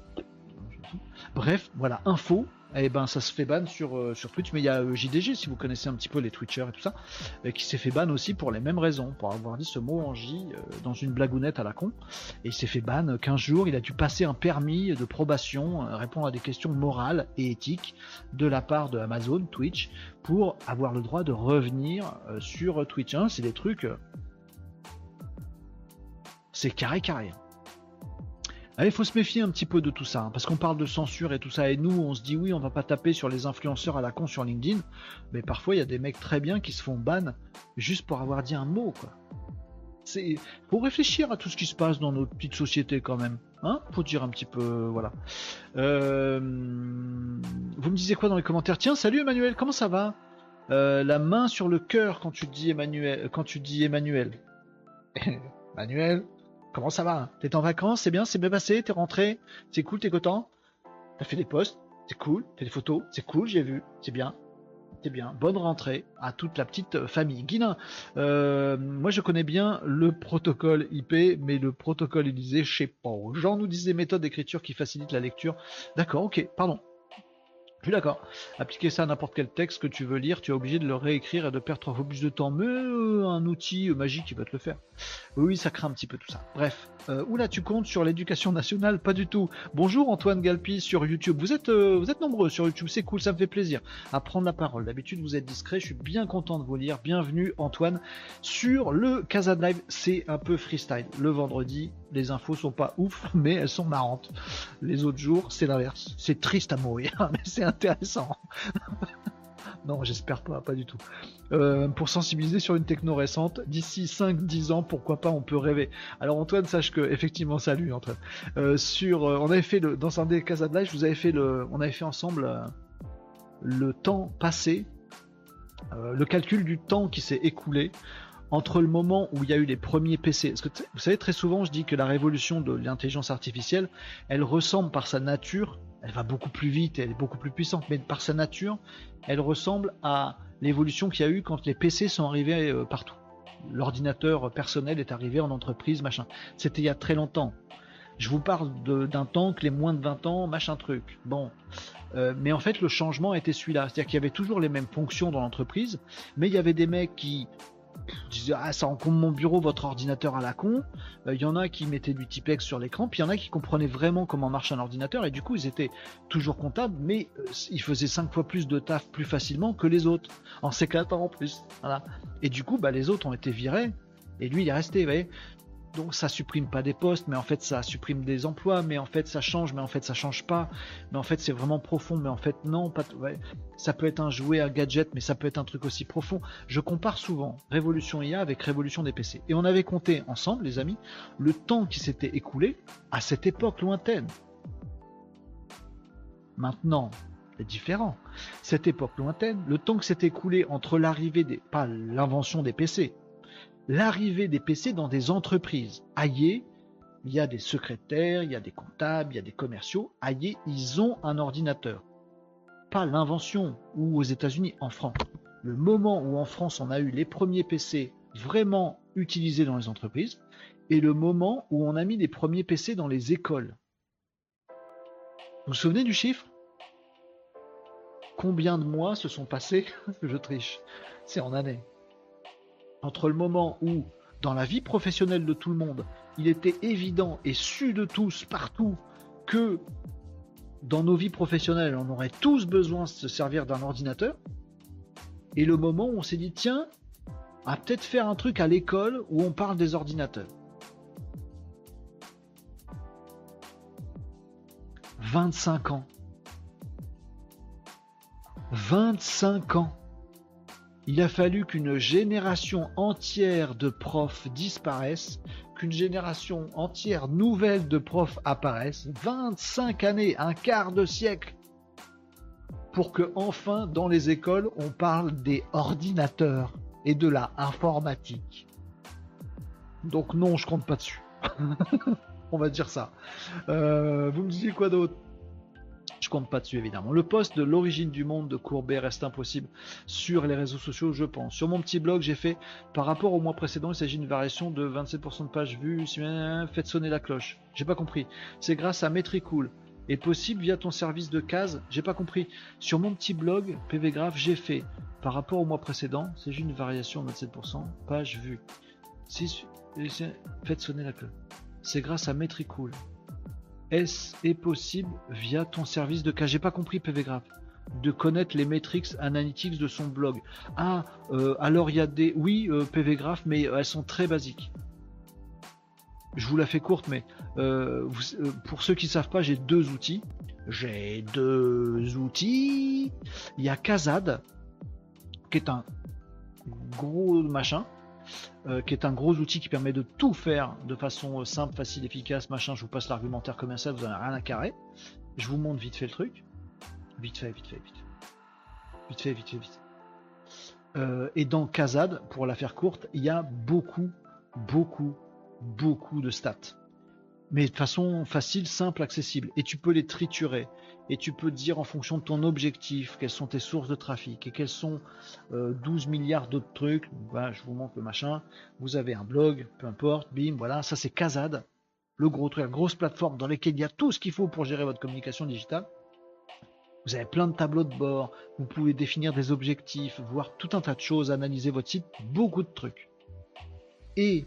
Bref, voilà, info. Et eh ben ça se fait ban sur, euh, sur Twitch, mais il y a euh, JDG, si vous connaissez un petit peu les Twitchers et tout ça, qui s'est fait ban aussi pour les mêmes raisons, pour avoir dit ce mot en J dans une blagounette à la con. Et il s'est fait ban 15 jours, il a dû passer un permis de probation, répondre à des questions morales et éthiques de la part de Amazon, Twitch, pour avoir le droit de revenir sur Twitch. C'est des trucs c'est carré carré. Allez, faut se méfier un petit peu de tout ça, hein, parce qu'on parle de censure et tout ça, et nous, on se dit oui, on va pas taper sur les influenceurs à la con sur LinkedIn, mais parfois il y a des mecs très bien qui se font ban juste pour avoir dit un mot, quoi. C'est réfléchir à tout ce qui se passe dans notre petite société quand même, hein Faut dire un petit peu, voilà. Euh, vous me disiez quoi dans les commentaires? Tiens, salut Emmanuel, comment ça va? Euh, La main sur le cœur quand tu dis Emmanuel, quand tu dis Emmanuel. Emmanuel, Comment ça va T'es en vacances C'est bien C'est bien passé T'es rentré C'est cool T'es content? T'as fait des posts C'est cool T'as des photos C'est cool J'ai vu C'est bien c'est bien. Bonne rentrée à toute la petite famille. Guilin, euh, moi je connais bien le protocole IP, mais le protocole Élysée, je sais pas. Jean nous disait méthode d'écriture qui facilite la lecture. D'accord, ok, pardon. Je suis d'accord. Appliquer ça à n'importe quel texte que tu veux lire, tu es obligé de le réécrire et de perdre trois fois plus de temps. Mais euh, un outil magique qui va te le faire. Oui, ça craint un petit peu tout ça. Bref. Euh, là tu comptes sur l'éducation nationale? Pas du tout. Bonjour Antoine Galpi sur YouTube. Vous êtes, euh, vous êtes nombreux sur YouTube, c'est cool, ça me fait plaisir. À prendre la parole. D'habitude vous êtes discret, je suis bien content de vous lire. Bienvenue Antoine sur le Casa Live. C'est un peu freestyle. Le vendredi, les infos sont pas ouf, mais elles sont marrantes. Les autres jours, c'est l'inverse. C'est triste à mourir, mais c'est intéressant. non, j'espère pas, pas du tout. Euh, pour sensibiliser sur une techno récente, d'ici 5-10 ans, pourquoi pas, on peut rêver. Alors Antoine, sache que, effectivement, salut Antoine. Euh, sur, euh, on avait fait le, dans un des Casa de je vous avais fait le, on avait fait ensemble le temps passé, le calcul du temps qui s'est écoulé entre le moment où il y a eu les premiers PC, parce que vous savez très souvent je dis que la révolution de l'intelligence artificielle, elle ressemble par sa nature, elle va beaucoup plus vite, elle est beaucoup plus puissante, mais par sa nature, elle ressemble à l'évolution qu'il y a eu quand les PC sont arrivés euh, partout. L'ordinateur personnel est arrivé en entreprise, machin. C'était il y a très longtemps. Je vous parle d'un temps que les moins de 20 ans, machin truc. Bon. Euh, mais en fait, le changement était celui-là. C'est-à-dire qu'il y avait toujours les mêmes fonctions dans l'entreprise, mais il y avait des mecs qui disais ah ça encombre mon bureau votre ordinateur à la con. Il euh, y en a qui mettaient du Tipex sur l'écran puis il y en a qui comprenaient vraiment comment marche un ordinateur et du coup ils étaient toujours comptables mais euh, ils faisaient cinq fois plus de taf plus facilement que les autres en s'éclatant en plus. Et du coup bah les autres ont été virés et lui il est resté vous voyez Donc ça supprime pas des postes, mais en fait ça supprime des emplois, mais en fait ça change, mais en fait ça change pas, mais en fait c'est vraiment profond, mais en fait non, ça peut être un jouet, un gadget, mais ça peut être un truc aussi profond. Je compare souvent Révolution IA avec Révolution des PC. Et on avait compté ensemble, les amis, le temps qui s'était écoulé à cette époque lointaine. Maintenant, c'est différent. Cette époque lointaine, le temps que s'est écoulé entre l'arrivée des, pas l'invention des PC, l'arrivée des PC dans des entreprises. Aïe, il y a des secrétaires, il y a des comptables, il y a des commerciaux. Aïe, ils ont un ordinateur. Pas l'invention, ou aux États-Unis, en France. Le moment où en France on a eu les premiers PC vraiment utilisés dans les entreprises, et le moment où on a mis les premiers PC dans les écoles. Vous vous souvenez du chiffre? Combien de mois se sont passés? Je triche. C'est en années entre le moment où, dans la vie professionnelle de tout le monde, il était évident et su de tous, partout, que dans nos vies professionnelles, on aurait tous besoin de se servir d'un ordinateur, et le moment où on s'est dit, tiens, va peut-être faire un truc à l'école où on parle des ordinateurs. 25 ans. 25 ans. Il a fallu qu'une génération entière de profs disparaisse, qu'une génération entière nouvelle de profs apparaisse, 25 années, un quart de siècle, pour que enfin dans les écoles on parle des ordinateurs et de la informatique. Donc non, je compte pas dessus. on va dire ça. Euh, vous me disiez quoi d'autre? Compte pas dessus évidemment. Le poste de l'origine du monde de Courbet reste impossible sur les réseaux sociaux, je pense. Sur mon petit blog, j'ai fait par rapport au mois précédent, il s'agit d'une variation de 27% de pages vues. Faites sonner la cloche. J'ai pas compris. C'est grâce à Metricool. Est possible via ton service de case? J'ai pas compris. Sur mon petit blog PVGraph, j'ai fait par rapport au mois précédent, c'est une variation de 27%, page vue. Si, faites sonner la cloche. C'est grâce à Metricool. Est-ce est possible via ton service de cas J'ai pas compris PVGraph de connaître les metrics analytics de son blog? Ah, euh, alors il y a des... Oui, euh, PVGraph, mais elles sont très basiques. Je vous la fais courte, mais euh, pour ceux qui ne savent pas, j'ai deux outils. J'ai deux outils. Il y a Kazad, qui est un gros machin. Euh, qui est un gros outil qui permet de tout faire de façon euh, simple, facile, efficace, machin. Je vous passe l'argumentaire commercial, vous n'en avez rien à carrer. Je vous montre vite fait le truc. Vite fait, vite fait, vite fait. Vite fait, vite fait, vite euh, et dans Kazad, pour la faire courte, il y a beaucoup, beaucoup, beaucoup de stats. Mais de façon facile, simple, accessible. Et tu peux les triturer et tu peux dire en fonction de ton objectif quelles sont tes sources de trafic et quels sont 12 euh, milliards d'autres trucs. je vous montre le machin. Vous avez un blog, peu importe, bim, voilà, ça c'est Kazad, le gros truc, la grosse plateforme dans laquelle il y a tout ce qu'il faut pour gérer votre communication digitale. Vous avez plein de tableaux de bord, vous pouvez définir des objectifs, voir tout un tas de choses, analyser votre site, beaucoup de trucs. Et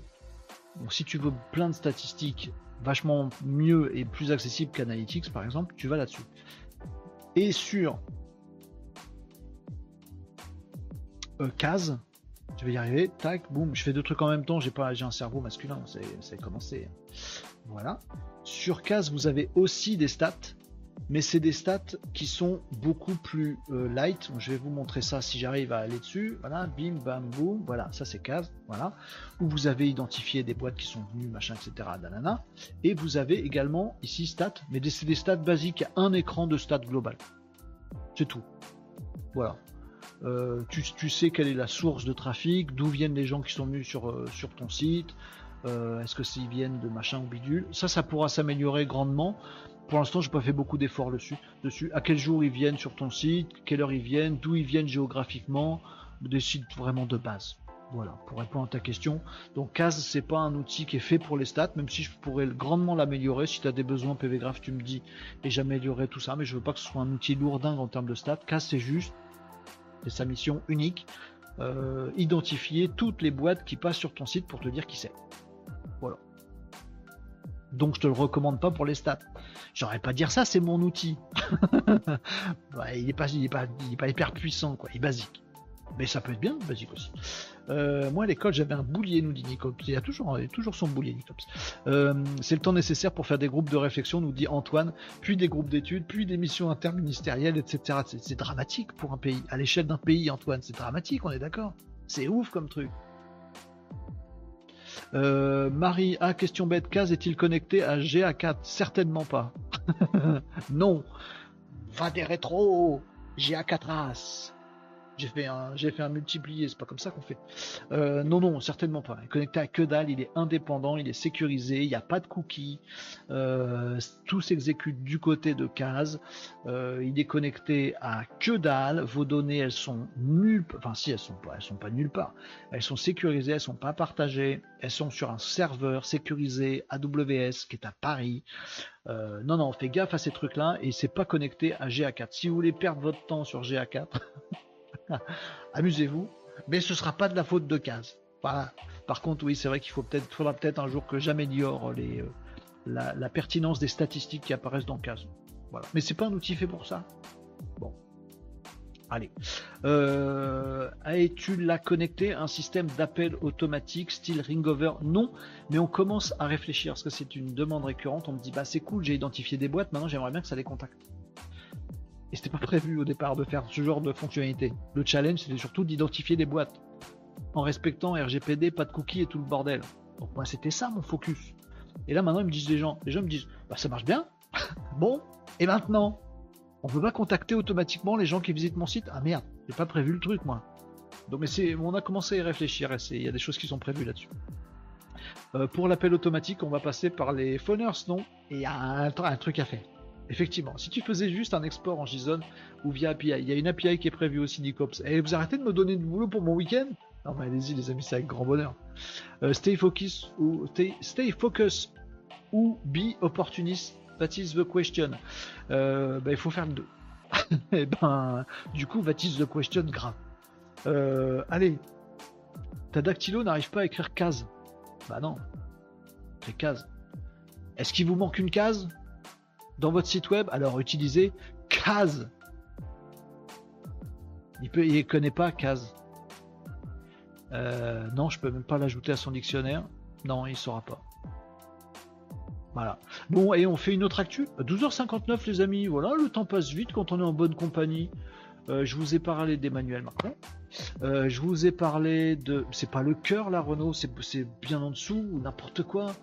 si tu veux plein de statistiques vachement mieux et plus accessible qu'Analytics par exemple, tu vas là-dessus. Et sur euh, case, je vais y arriver, tac, boum, je fais deux trucs en même temps, j'ai pas j'ai un cerveau masculin, c'est commencé. Voilà. Sur case, vous avez aussi des stats mais c'est des stats qui sont beaucoup plus euh, light. Je vais vous montrer ça si j'arrive à aller dessus. Voilà, bim, bam, boum. Voilà, ça c'est case. Voilà, où vous avez identifié des boîtes qui sont venues, machin, etc. Danana. Et vous avez également ici stats, mais c'est des stats basiques. un écran de stats global. C'est tout. Voilà. Euh, tu, sais quelle est la source de trafic, d'où viennent les gens qui sont venus sur, euh, sur ton site, est-ce que s'ils viennent de machin ou bidule. Ça, ça pourra s'améliorer grandement. Pour l'instant, j'ai pas fait beaucoup d'efforts dessus, dessus. À quel jour ils viennent sur ton site, quelle heure ils viennent, d'où ils viennent géographiquement, des sites vraiment de base. Voilà, pour répondre à ta question. Donc CAS, c'est pas un outil qui est fait pour les stats, même si je pourrais grandement l'améliorer. Si tu as des besoins PVGraph, tu me dis et j'améliorerai tout ça, mais je veux pas que ce soit un outil lourdingue en termes de stats. CAS, c'est juste, c'est sa mission unique, euh, identifier toutes les boîtes qui passent sur ton site pour te dire qui c'est. Donc je te le recommande pas pour les stats. J'aurais pas dire ça, c'est mon outil. il, est pas, hyper puissant, quoi. Il est basique. Mais ça peut être bien, basique aussi. Euh, moi, à l'école, j'avais un boulier, nous dit Nicops. Il y a toujours, toujours son boulier, Nicops. Euh, c'est le temps nécessaire pour faire des groupes de réflexion, nous dit Antoine, puis des groupes d'études, puis des missions interministérielles, etc. C'est dramatique pour un pays. À l'échelle d'un pays, Antoine, c'est dramatique, on est d'accord C'est ouf comme truc. Euh, Marie A, question bête, Kaz est-il connecté à GA4 Certainement pas. non. Va des rétros GA4 As. J'ai fait un, j'ai fait un multiplié, c'est pas comme ça qu'on fait. Euh, non, non, certainement pas. Il est connecté à que dalle, il est indépendant, il est sécurisé, il n'y a pas de cookies, euh, tout s'exécute du côté de Case. Euh, il est connecté à que dalle. Vos données, elles sont nulles, enfin si, elles sont pas, elles sont pas nulle part. Elles sont sécurisées, elles sont pas partagées, elles sont sur un serveur sécurisé AWS qui est à Paris. non, non, fais gaffe à ces trucs-là et c'est pas connecté à GA4. Si vous voulez perdre votre temps sur GA4. Amusez-vous, mais ce sera pas de la faute de Case. Par contre, oui, c'est vrai qu'il faut peut-être, faudra peut-être un jour que j'améliore les, euh, la, pertinence des statistiques qui apparaissent dans Case. Voilà. Mais c'est pas un outil fait pour ça. Bon. Allez. Euh, tu la connecté un système d'appel automatique style Ringover Non, mais on commence à réfléchir parce que c'est une demande récurrente. On me dit bah c'est cool, j'ai identifié des boîtes, maintenant j'aimerais bien que ça les contacte. Et c'était pas prévu au départ de faire ce genre de fonctionnalité. Le challenge, c'était surtout d'identifier des boîtes. En respectant RGPD, pas de cookies et tout le bordel. Donc moi, c'était ça mon focus. Et là, maintenant, ils me disent des gens. Les gens me disent, bah ça marche bien. bon, et maintenant? On peut pas contacter automatiquement les gens qui visitent mon site Ah merde, j'ai pas prévu le truc, moi. Donc, mais on a commencé à y réfléchir et il y a des choses qui sont prévues là-dessus. Euh, pour l'appel automatique, on va passer par les phoners, non Et il y a un, truc à faire. Effectivement, si tu faisais juste un export en JSON ou via API, il y a une API qui est prévue aussi Nicops. Et vous arrêtez de me donner du boulot pour mon week-end? Non mais allez-y les amis, c'est avec grand bonheur. Euh, stay focus ou stay, focus be opportunist. That is the question. Euh, bah, il faut faire le deux. Et eh ben, du coup, that is the question grave. Euh, allez, ta dactylo n'arrive pas à écrire case. Bah non, c'est case. Est-ce qu'il vous manque une case? Dans votre site web, alors utilisez case. Il il connaît pas case. Euh, non, je peux même pas l'ajouter à son dictionnaire. Non, il saura pas. Voilà. Bon, et on fait une autre actu. 12h59 les amis, voilà, le temps passe vite quand on est en bonne compagnie. Euh, je vous ai parlé d'Emmanuel Macron. Euh, je vous ai parlé de. C'est pas le cœur là, Renault, c'est bien en dessous, ou n'importe quoi.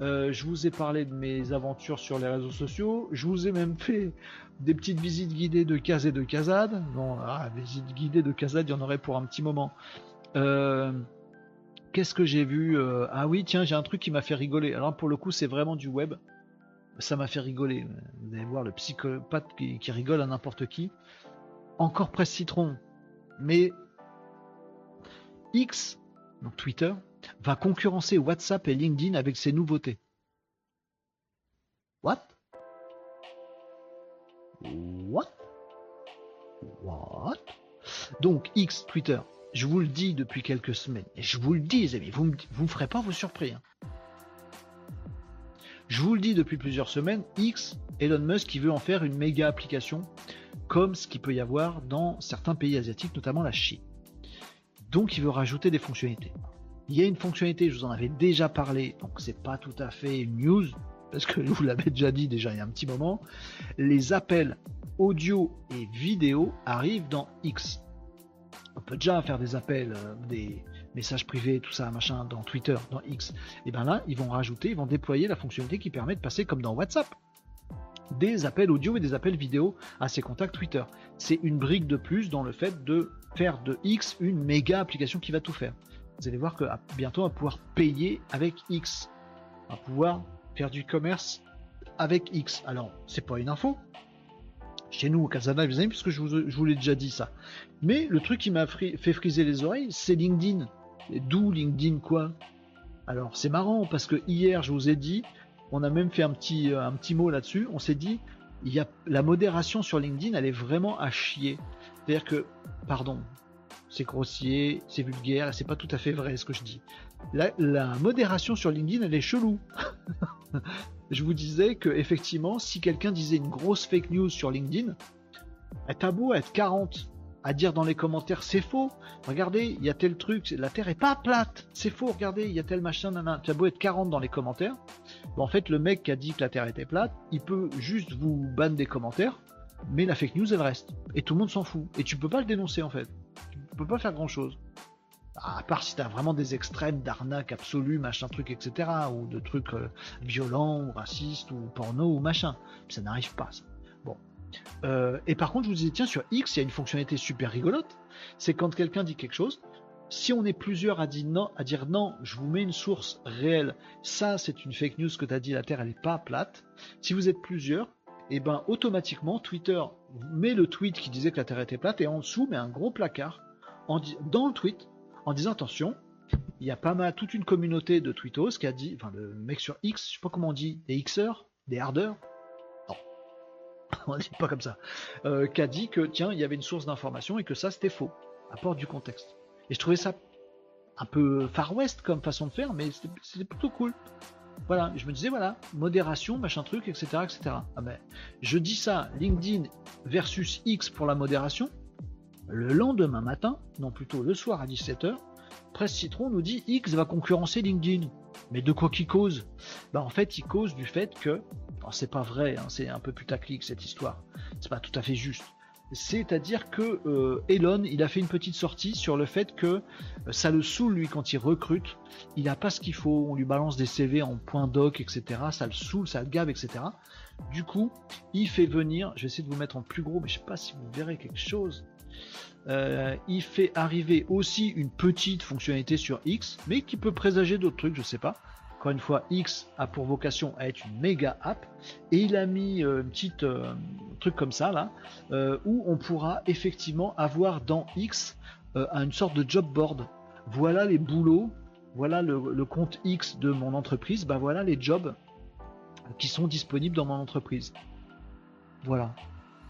Euh, je vous ai parlé de mes aventures sur les réseaux sociaux. Je vous ai même fait des petites visites guidées de Caz et de Casade. Bon, ah, visites guidées de Casade, il y en aurait pour un petit moment. Euh, qu'est-ce que j'ai vu Ah oui, tiens, j'ai un truc qui m'a fait rigoler. Alors pour le coup, c'est vraiment du web. Ça m'a fait rigoler. Vous allez voir le psychopathe qui, qui rigole à n'importe qui. Encore presse citron. Mais X, donc Twitter, va concurrencer WhatsApp et LinkedIn avec ses nouveautés. What? What? What? Donc X, Twitter, je vous le dis depuis quelques semaines, et je vous le dis amis, vous ne me, ferez pas vous surpris. Hein. Je vous le dis depuis plusieurs semaines, X, Elon Musk qui veut en faire une méga application, comme ce qu'il peut y avoir dans certains pays asiatiques, notamment la Chine. Donc il veut rajouter des fonctionnalités. Il y a une fonctionnalité, je vous en avais déjà parlé, donc c'est pas tout à fait news, parce que vous l'avais déjà dit déjà il y a un petit moment. Les appels audio et vidéo arrivent dans X. On peut déjà faire des appels, euh, des messages privés, tout ça, machin, dans Twitter, dans X. Et bien là, ils vont rajouter, ils vont déployer la fonctionnalité qui permet de passer comme dans WhatsApp des appels audio et des appels vidéo à ces contacts Twitter. C'est une brique de plus dans le fait de faire de X une méga application qui va tout faire vous allez voir que ah, bientôt on va pouvoir payer avec X. On va pouvoir faire du commerce avec X. Alors, c'est pas une info. Chez nous, au Casana, vous puisque je vous, je vous l'ai déjà dit ça. Mais le truc qui m'a fait friser les oreilles, c'est LinkedIn. D'où LinkedIn quoi? Alors, c'est marrant parce que hier, je vous ai dit, on a même fait un petit, euh, un petit mot là-dessus. On s'est dit, il y a la modération sur LinkedIn, elle est vraiment à chier. C'est-à-dire que, pardon, c'est grossier, c'est vulgaire, c'est pas tout à fait vrai ce que je dis. La, modération sur LinkedIn, elle est chelou. je vous disais que effectivement, si quelqu'un disait une grosse fake news sur LinkedIn, t'as beau être 40 à dire dans les commentaires c'est faux. Regardez, il y a tel truc, la Terre est pas plate. C'est faux, regardez, il y a tel machin, nanana. Tu as beau être 40 dans les commentaires. en fait, le mec qui a dit que la Terre était plate, il peut juste vous banner des commentaires, mais la fake news elle reste. Et tout le monde s'en fout. Et tu peux pas le dénoncer en fait. Tu peux pas faire grand chose. À part si t'as vraiment des extrêmes d'arnaque absolue, machin truc, etc. Ou de trucs euh, violents, ou racistes, ou porno, ou machin. Ça n'arrive pas, ça. Bon. Euh, et par contre, je vous disais, tiens, sur X, il y a une fonctionnalité super rigolote. C'est quand quelqu'un dit quelque chose, si on est plusieurs à dire non, à dire non, je vous mets une source réelle. Ça, c'est une fake news que tu as dit, la Terre, elle n'est pas plate. Si vous êtes plusieurs, et eh ben automatiquement, Twitter met le tweet qui disait que la Terre était plate et en dessous met un gros placard dans le tweet en disant attention, il y a pas mal toute une communauté de tweetos qui a dit, enfin le mec sur X, je sais pas comment on dit, des Xers, des hardeurs, on dit pas comme ça, euh, qui a dit que tiens, il y avait une source d'information et que ça c'était faux. Apporte du contexte. Et je trouvais ça un peu Far West comme façon de faire, mais c'était plutôt cool. Voilà, je me disais voilà, modération, machin truc, etc. etc. Ah ben, je dis ça, LinkedIn versus X pour la modération. Le lendemain matin, non plutôt le soir à 17h, Presse Citron nous dit X va concurrencer LinkedIn. Mais de quoi qu'il cause? Bah en fait, il cause du fait que c'est pas vrai, hein, c'est un peu putaclic cette histoire. C'est pas tout à fait juste. C'est-à-dire que euh, Elon, il a fait une petite sortie sur le fait que euh, ça le saoule lui quand il recrute. Il a pas ce qu'il faut, on lui balance des CV en point doc, etc. Ça le saoule, ça le gave, etc. Du coup, il fait venir, je vais essayer de vous mettre en plus gros, mais je sais pas si vous verrez quelque chose. Euh, il fait arriver aussi une petite fonctionnalité sur X, mais qui peut présager d'autres trucs, je sais pas. Encore une fois, X a pour vocation à être une méga app et il a mis euh, une petite euh, truc comme ça là euh, où on pourra effectivement avoir dans X une sorte de job board. Voilà les boulots, voilà le, compte X de mon entreprise, bah voilà les jobs qui sont disponibles dans mon entreprise. Voilà.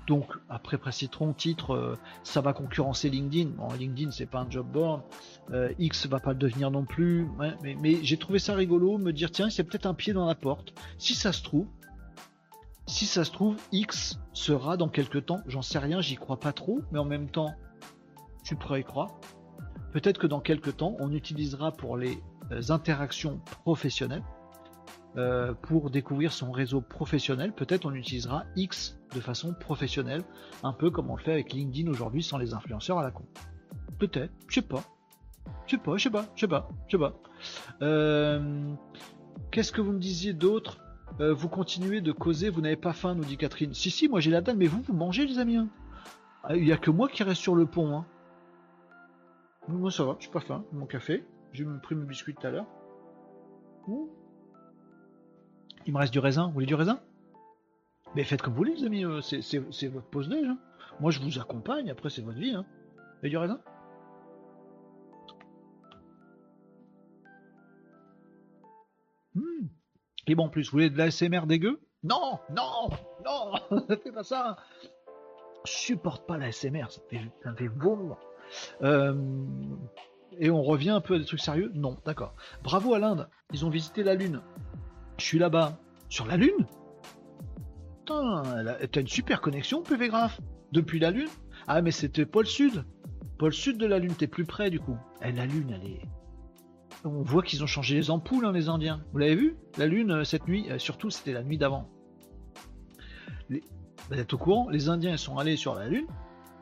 Donc après Précitron, titre, euh, ça va concurrencer LinkedIn. Bon, LinkedIn c'est pas un job board, euh, X va pas le devenir non plus. mais, j'ai trouvé ça rigolo, me dire tiens c'est peut-être un pied dans la porte. Si ça se trouve, si ça se trouve, X sera dans quelques temps, j'en sais rien, j'y crois pas trop, mais en même temps, tu pourrais y croire. Peut-être que dans quelques temps, on utilisera pour les euh, interactions professionnelles euh, pour découvrir son réseau professionnel, peut-être on utilisera X de façon professionnelle, un peu comme on le fait avec LinkedIn aujourd'hui sans les influenceurs à la con. Peut-être, je sais pas. Je sais pas, je sais pas, je sais pas, je sais pas. Euh, qu'est-ce que vous me disiez d'autre? Euh, Vous continuez de causer, vous n'avez pas faim, nous dit Catherine. Si, si, moi j'ai la dalle, mais vous, vous mangez les amis. Hein. Ah, il n'y a que moi qui reste sur le pont. Hein. Moi ça va, je suis pas faim, mon café. J'ai pris mes biscuits tout à l'heure. Il me reste du raisin. Vous voulez du raisin? Mais faites comme vous voulez, les amis. Euh, c'est votre pause déj. Hein. Moi, je vous accompagne. Après, c'est votre vie. Hein. Vous du raisin? Hmm. Et bon, en plus, vous voulez de la SMR dégueu? Non, non, non, fais pas ça. Je supporte pas la SMR, ça fait, ça fait euh, et on revient un peu à des trucs sérieux? Non, d'accord. Bravo à l'Inde, ils ont visité la Lune. Je suis là-bas. Sur la Lune? Putain, t'as une super connexion, PV Graph. Depuis la Lune? Ah, mais c'était pôle sud. Pôle sud de la Lune, t'es plus près du coup. Eh, la Lune, elle est. On voit qu'ils ont changé les ampoules, hein, les Indiens. Vous l'avez vu? La Lune, euh, cette nuit, euh, surtout, c'était la nuit d'avant. Vous êtes au courant Les Indiens, sont allés sur la Lune,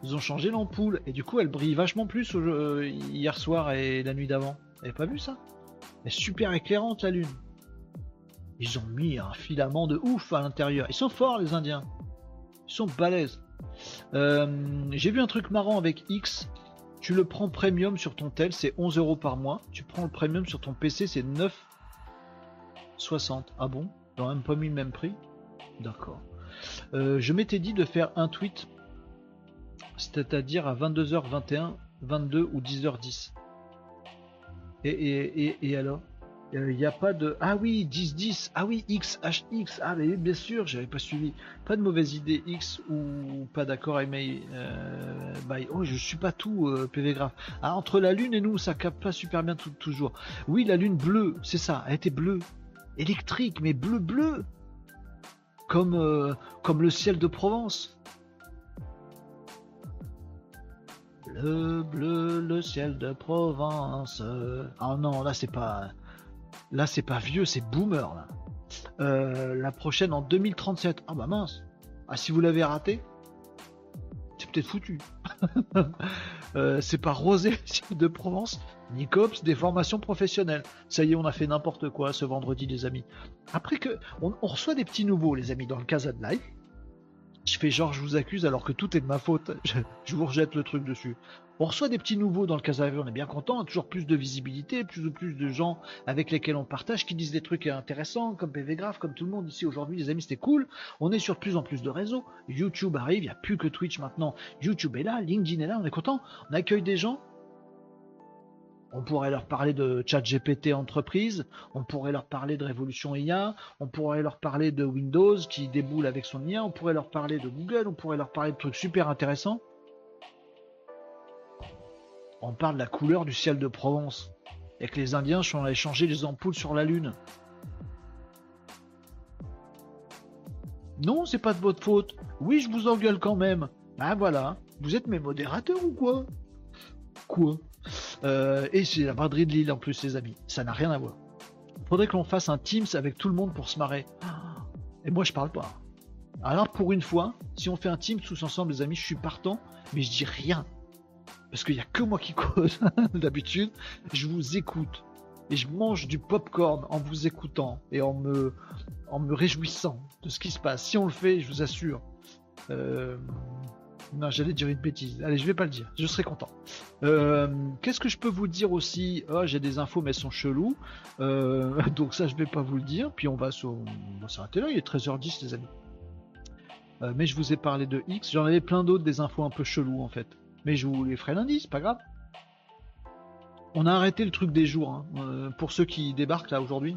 ils ont changé l'ampoule, et du coup, elle brille vachement plus euh, hier soir et la nuit d'avant. Vous avez pas vu ça? Elle est super éclairante, la Lune. Ils ont mis un filament de ouf à l'intérieur. Ils sont forts les Indiens. Ils sont balèzes. Euh, j'ai vu un truc marrant avec X. Tu le prends premium sur ton tel, c'est 11 euros par mois. Tu prends le premium sur ton PC, c'est 9,60. Ah bon? Ils même pas mis le même prix? D'accord. Euh, je m'étais dit de faire un tweet, c'est-à-dire à 22h21, 22 ou 10h10. Et, et, et, et alors? Il euh, n'y a pas de ah oui 10 10 ah oui X H X ah mais bien sûr j'avais pas suivi. Pas de mauvaise idée X ou pas d'accord mes euh, oh je suis pas tout euh, PV graph ah, entre la lune et nous ça capte pas super bien toujours. Oui la lune bleue c'est ça elle était bleue. Électrique mais bleu bleu. Comme comme le ciel de Provence. Le bleu, le ciel de Provence. Ah non, là c'est pas. Là c'est pas vieux, c'est boomer là. Euh, la prochaine en 2037. Ah bah mince. Ah si vous l'avez raté, c'est peut-être foutu. Euh, c'est pas Rosé de Provence, ni Cops, des formations professionnelles. Ça y est, on a fait n'importe quoi ce vendredi, les amis. Après que on, reçoit des petits nouveaux, les amis, dans le Casa de Live. Je fais genre je vous accuse alors que tout est de ma faute. Je, vous rejette le truc dessus. On reçoit des petits nouveaux dans le Casavé, on est bien content, toujours plus de visibilité, plus ou plus de gens avec lesquels on partage, qui disent des trucs intéressants, comme PV Graph, comme tout le monde ici aujourd'hui, les amis, c'était cool. On est sur plus en plus de réseaux. YouTube arrive, il n'y a plus que Twitch maintenant. YouTube est là, LinkedIn est là, on est content. On accueille des gens on pourrait leur parler de chat GPT entreprise, on pourrait leur parler de révolution IA, on pourrait leur parler de Windows qui déboule avec son IA, on pourrait leur parler de Google, on pourrait leur parler de trucs super intéressants. On parle de la couleur du ciel de Provence et que les Indiens sont allés changer les ampoules sur la Lune. Non, c'est pas de votre faute. Oui, je vous engueule quand même. Ben voilà, vous êtes mes modérateurs ou quoi? Quoi? Euh, et c'est la braderie de Lille en plus, les amis. Ça n'a rien à voir. Faudrait que l'on fasse un Teams avec tout le monde pour se marrer. Et moi, je parle pas. Alors, pour une fois, si on fait un Teams tous ensemble, les amis, je suis partant, mais je dis rien. Parce qu'il n'y a que moi qui cause. D'habitude, je vous écoute. Et je mange du popcorn en vous écoutant et en me, en me réjouissant de ce qui se passe. Si on le fait, je vous assure, euh, non, j'allais dire une bêtise. Allez, je vais pas le dire. Je serai content. Euh, qu'est-ce que je peux vous dire aussi? Oh, J'ai des infos, mais elles sont cheloues. Euh, donc ça, je vais pas vous le dire. Puis on va s'arrêter là. Il est 13h10, les amis. Euh, mais je vous ai parlé de X. J'en avais plein d'autres, des infos un peu cheloues, en fait. Mais je vous les ferai lundi, c'est pas grave. On a arrêté le truc des jours. Hein, pour ceux qui débarquent là aujourd'hui.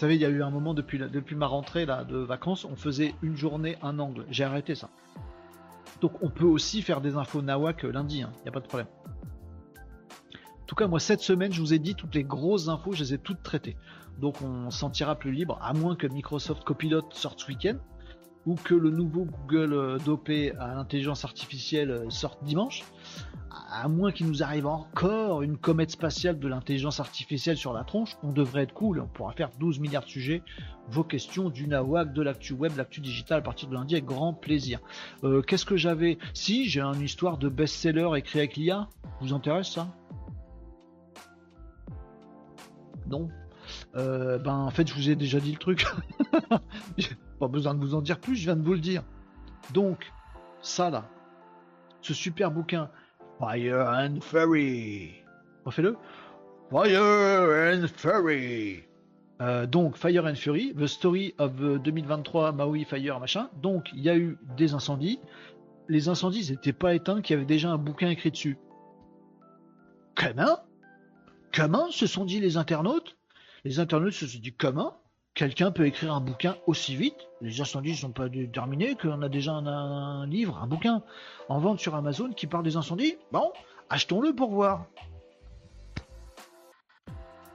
Vous savez, il y a eu un moment depuis, ma rentrée de vacances, on faisait une journée, un angle. J'ai arrêté ça. Donc on peut aussi faire des infos nawak lundi, il hein, n'y a pas de problème. En tout cas, moi, cette semaine, je vous ai dit toutes les grosses infos, je les ai toutes traitées. Donc on s'en tirera plus libre, à moins que Microsoft Copilot sorte ce week-end, ou que le nouveau Google euh, dopé à l'intelligence artificielle euh, sorte dimanche à moins qu'il nous arrive encore une comète spatiale de l'intelligence artificielle sur la tronche, on devrait être cool, on pourra faire 12 milliards de sujets, vos questions, du nawak, de l'actu web, l'actu digital à partir de lundi avec grand plaisir. Euh, qu'est-ce que j'avais? Si, j'ai une histoire de best-seller écrit avec l'IA, vous intéresse ça? Non? Ben en fait je vous ai déjà dit le truc. Pas besoin de vous en dire plus, je viens de vous le dire. Donc, ça là, ce super bouquin Fire and Fury. Refais-le. Fire and Fury. Euh, donc Fire and Fury, The Story of 2023, Maui Fire, machin. Donc il y a eu des incendies. Les incendies n'étaient pas éteints, qu'il y avait déjà un bouquin écrit dessus. Comment Comment se sont dit les internautes? Les internautes se sont dit comment quelqu'un peut écrire un bouquin aussi vite. Les incendies ne sont pas terminés, qu'on a déjà un, livre, un bouquin en vente sur Amazon qui parle des incendies. Bon, achetons-le pour voir.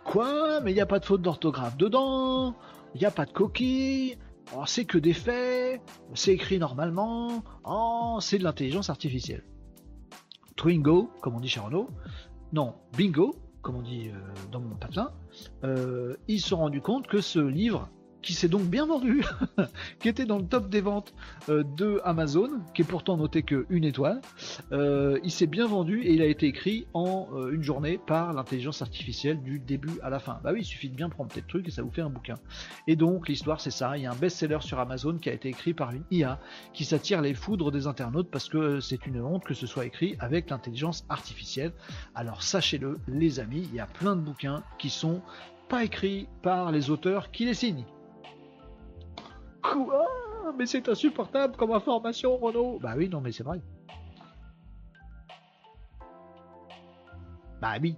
Quoi? Mais il n'y a pas de faute d'orthographe dedans, il n'y a pas de coquille, oh, c'est que des faits, c'est écrit normalement, oh, c'est de l'intelligence artificielle. Twingo, comme on dit chez Renault, non, bingo, comme on dit euh, dans mon patelin, ils se sont rendus compte que ce livre qui s'est donc bien vendu, qui était dans le top des ventes euh, de Amazon, qui est pourtant noté que une étoile. Euh, il s'est bien vendu et il a été écrit en euh, une journée par l'intelligence artificielle du début à la fin. Bah oui, il suffit de bien prendre tes trucs et ça vous fait un bouquin. Et donc l'histoire c'est ça, il y a un best-seller sur Amazon qui a été écrit par une IA qui s'attire les foudres des internautes parce que c'est une honte que ce soit écrit avec l'intelligence artificielle. Alors sachez-le les amis, il y a plein de bouquins qui sont pas écrits par les auteurs qui les signent. Mais c'est insupportable comme information, Renault Bah oui, non, mais c'est vrai. Bah oui.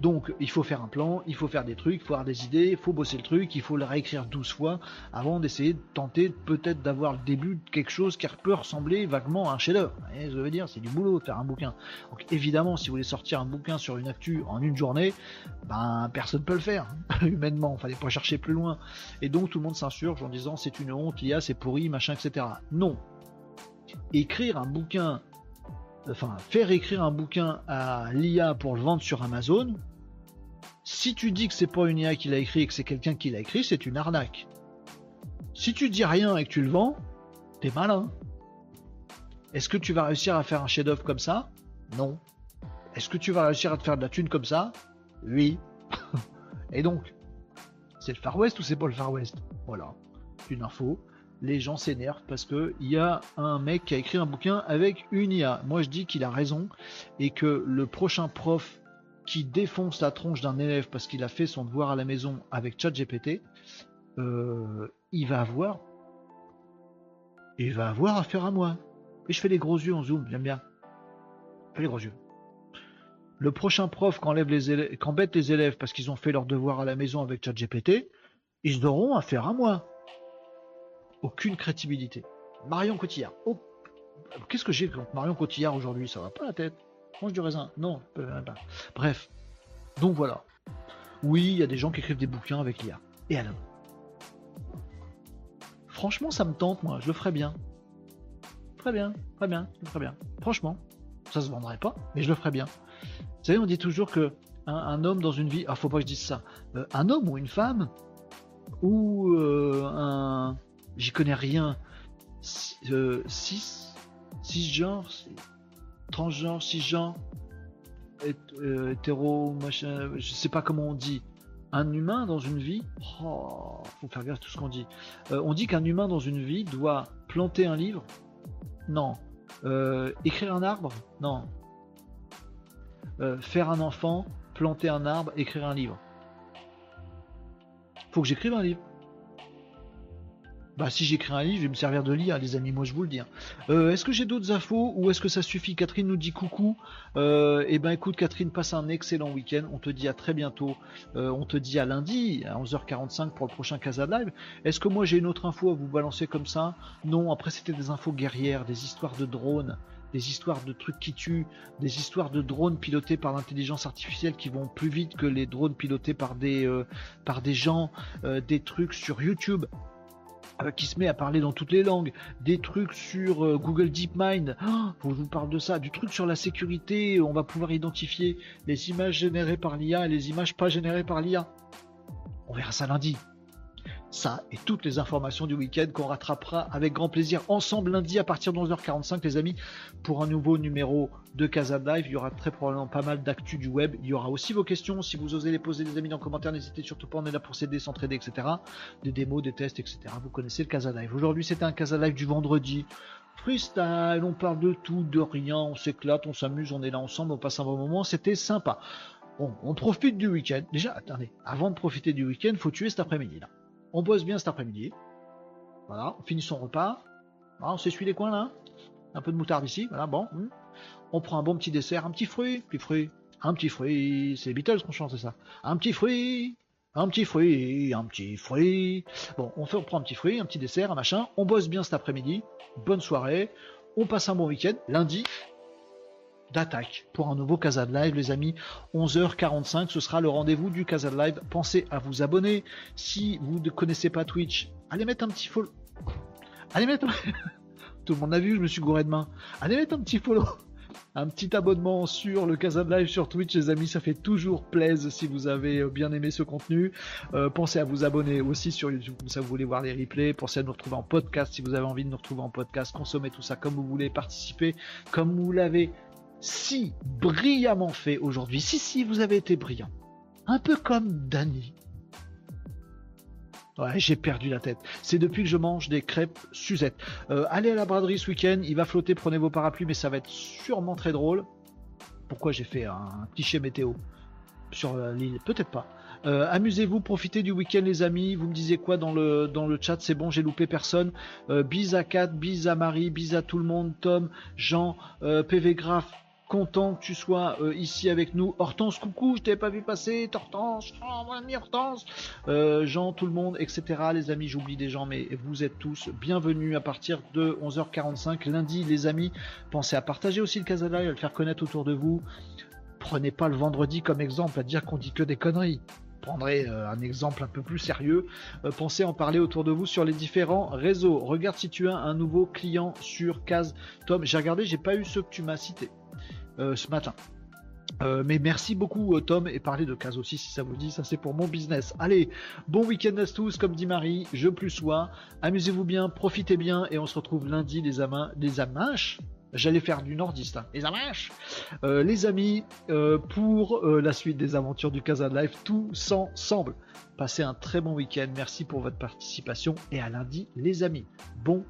Donc il faut faire un plan, il faut faire des trucs, il faut avoir des idées, il faut bosser le truc, il faut le réécrire 12 fois avant d'essayer de tenter peut-être d'avoir le début de quelque chose qui peut ressembler vaguement à un chef-d'œuvre. Je veux dire, c'est du boulot de faire un bouquin. Donc évidemment, si vous voulez sortir un bouquin sur une actu en une journée, ben personne peut le faire humainement. Fallait pas chercher plus loin. Et donc tout le monde s'insurge en disant c'est une honte, l'IA c'est pourri, machin, etc. Non. Écrire un bouquin enfin, faire écrire un bouquin à l'IA pour le vendre sur Amazon, si tu dis que c'est pas une IA qui l'a écrit et que c'est quelqu'un qui l'a écrit, c'est une arnaque. Si tu dis rien et que tu le vends, t'es malin. Est-ce que tu vas réussir à faire un chef-d'œuvre comme ça? Non. Est-ce que tu vas réussir à te faire de la thune comme ça? Oui. et donc, c'est le Far West ou c'est pas le Far West? Voilà, une info. Les gens s'énervent parce que il y a un mec qui a écrit un bouquin avec une IA. Moi, je dis qu'il a raison et que le prochain prof qui défonce la tronche d'un élève parce qu'il a fait son devoir à la maison avec ChatGPT, euh, il va avoir, il va avoir affaire à moi. Et je fais les gros yeux en zoom, j'aime bien. Fais les gros yeux. Le prochain prof qui embête les élèves parce qu'ils ont fait leur devoir à la maison avec ChatGPT, ils auront affaire à moi. Aucune crédibilité. Marion Cotillard. Oh, qu'est-ce que j'ai contre Marion Cotillard aujourd'hui? Ça va pas la tête Du raisin. Non, Bref. Donc voilà. Oui, il y a des gens qui écrivent des bouquins avec l'IA. Et alors Franchement, ça me tente, moi. Je le ferais bien. Très bien, très bien, très bien. Franchement, ça se vendrait pas, mais je le ferais bien. Vous savez, on dit toujours que un, homme dans une vie, ah, faut pas que je dise ça, euh, un homme ou une femme, ou euh, un, j'y connais rien, 6 euh, six, six genres, transgenre, cisgenre, hétéro, machin, je sais pas comment on dit, un humain dans une vie, oh, faut faire gaffe à tout ce qu'on dit. Euh, on dit qu'un humain dans une vie doit planter un livre, non. Euh, écrire un arbre, non. Euh, faire un enfant, planter un arbre, écrire un livre. Faut que j'écrive un livre. Bah, si j'écris un livre, je vais me servir de lire, les amis, moi je vous le dis. Hein. Euh, est-ce que j'ai d'autres infos ou est-ce que ça suffit? Catherine nous dit coucou. Euh, eh ben écoute, Catherine, passe un excellent week-end. On te dit à très bientôt. Euh, on te dit à lundi, à 11h45 pour le prochain Casa Live. Est-ce que moi j'ai une autre info à vous balancer comme ça? Non, après c'était des infos guerrières, des histoires de drones des histoires de trucs qui tuent, des histoires de drones pilotés par l'intelligence artificielle qui vont plus vite que les drones pilotés par des gens, des trucs sur YouTube euh, qui se met à parler dans toutes les langues, des trucs sur euh, Google DeepMind, oh, je vous parle de ça, du truc sur la sécurité, on va pouvoir identifier les images générées par l'IA et les images pas générées par l'IA. On verra ça lundi. Ça et toutes les informations du week-end qu'on rattrapera avec grand plaisir ensemble lundi à partir de 11h45 les amis pour un nouveau numéro de Casa Live. Il y aura très probablement pas mal d'actu du web. Il y aura aussi vos questions. Si vous osez les poser les amis dans les commentaires, n'hésitez surtout pas. On est là pour s'aider, s'entraider, etc. Des démos, des tests, etc. Vous connaissez le Casa Live. Aujourd'hui c'était un Casa Live du vendredi. Freestyle, on parle de tout, de rien, on s'éclate, on s'amuse, on est là ensemble, on passe un bon moment, c'était sympa. Bon, on profite du week-end. Déjà, attendez, avant de profiter du week-end, faut tuer cet après-midi là on bosse bien cet après-midi. Voilà, on finit son repas. on s'essuie les coins là. Un peu de moutarde ici, voilà, bon. Hmm. On prend un bon petit dessert, un petit fruit, petit fruit, un petit fruit. C'est les Beatles qu'on chante, c'est ça. Un petit fruit, un petit fruit, un petit fruit. Bon, on, fait, on prend un petit fruit, un petit dessert, un machin. On bosse bien cet après-midi. Bonne soirée. On passe un bon week-end. Lundi, d'attaque pour un nouveau Casa Live, les amis. 11h45, ce sera le rendez-vous du Casa Live. Pensez à vous abonner. Si vous ne connaissez pas Twitch, allez mettre un petit follow. Allez mettre. Tout le monde a vu, je me suis gouré de main. Allez mettre un petit follow. Un petit abonnement sur le Casa Live sur Twitch, les amis, ça fait toujours plaisir si vous avez euh, bien aimé ce contenu. Euh, pensez à vous abonner aussi sur YouTube, comme ça vous voulez voir les replays. Pensez à nous retrouver en podcast si vous avez envie de nous retrouver en podcast. Consommez tout ça comme vous voulez, participez comme vous l'avez si brillamment fait aujourd'hui. Si, si, vous avez été brillant. Un peu comme Danny. Ouais, j'ai perdu la tête. C'est depuis que je mange des crêpes Suzette. Euh, allez à la braderie ce week-end, il va flotter, prenez vos parapluies, mais ça va être sûrement très drôle. Pourquoi j'ai fait un cliché météo sur l'île Peut-être pas. Euh, amusez-vous, profitez du week-end les amis. Vous me disiez quoi dans le, chat? C'est bon, j'ai loupé personne. Euh, bis à Kat, bis à Marie, bis à tout le monde. Tom, Jean, PV Graph, content que tu sois euh, ici avec nous. Hortense, coucou, je t'avais pas vu passer. Hortense, oh, mon ami Hortense. Euh, Jean, tout le monde, etc. Les amis, j'oublie des gens, mais vous êtes tous bienvenus à partir de 11h45 lundi, les amis. Pensez à partager aussi le Casada, à le faire connaître autour de vous. Prenez pas le vendredi comme exemple à dire qu'on dit que des conneries prendrez euh, un exemple un peu plus sérieux, pensez à en parler autour de vous sur les différents réseaux. Regarde si tu as un nouveau client sur Case. Tom, j'ai regardé, j'ai pas eu ce que tu m'as cité. Ce matin. mais merci beaucoup Tom et parlez de Case aussi si ça vous dit, ça c'est pour mon business. Allez, bon week-end à tous, comme dit Marie, je plus sois, amusez-vous bien, profitez bien et on se retrouve lundi les amas, les amanches, J'allais faire du nordiste, hein. les amanches, les amis, pour la suite des aventures du Casa Life, tous ensemble. Passez un très bon week-end, merci pour votre participation et à lundi les amis. Bon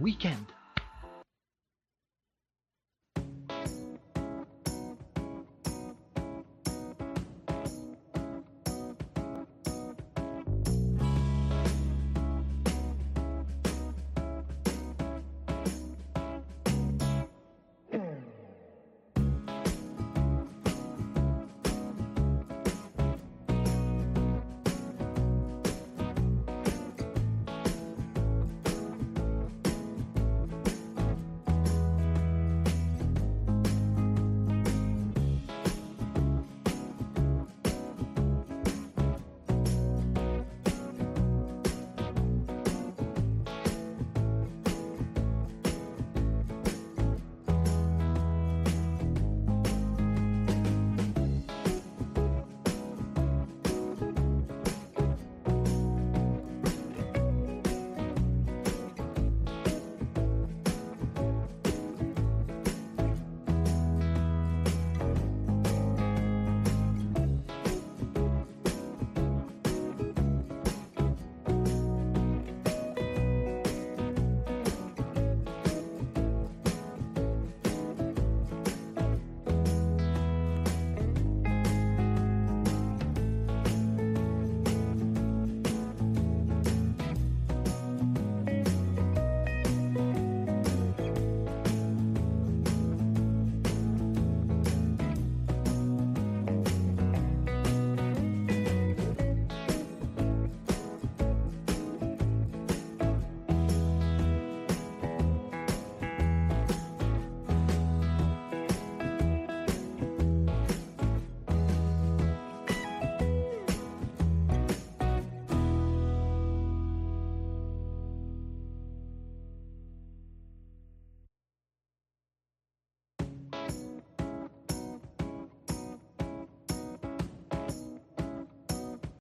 week-end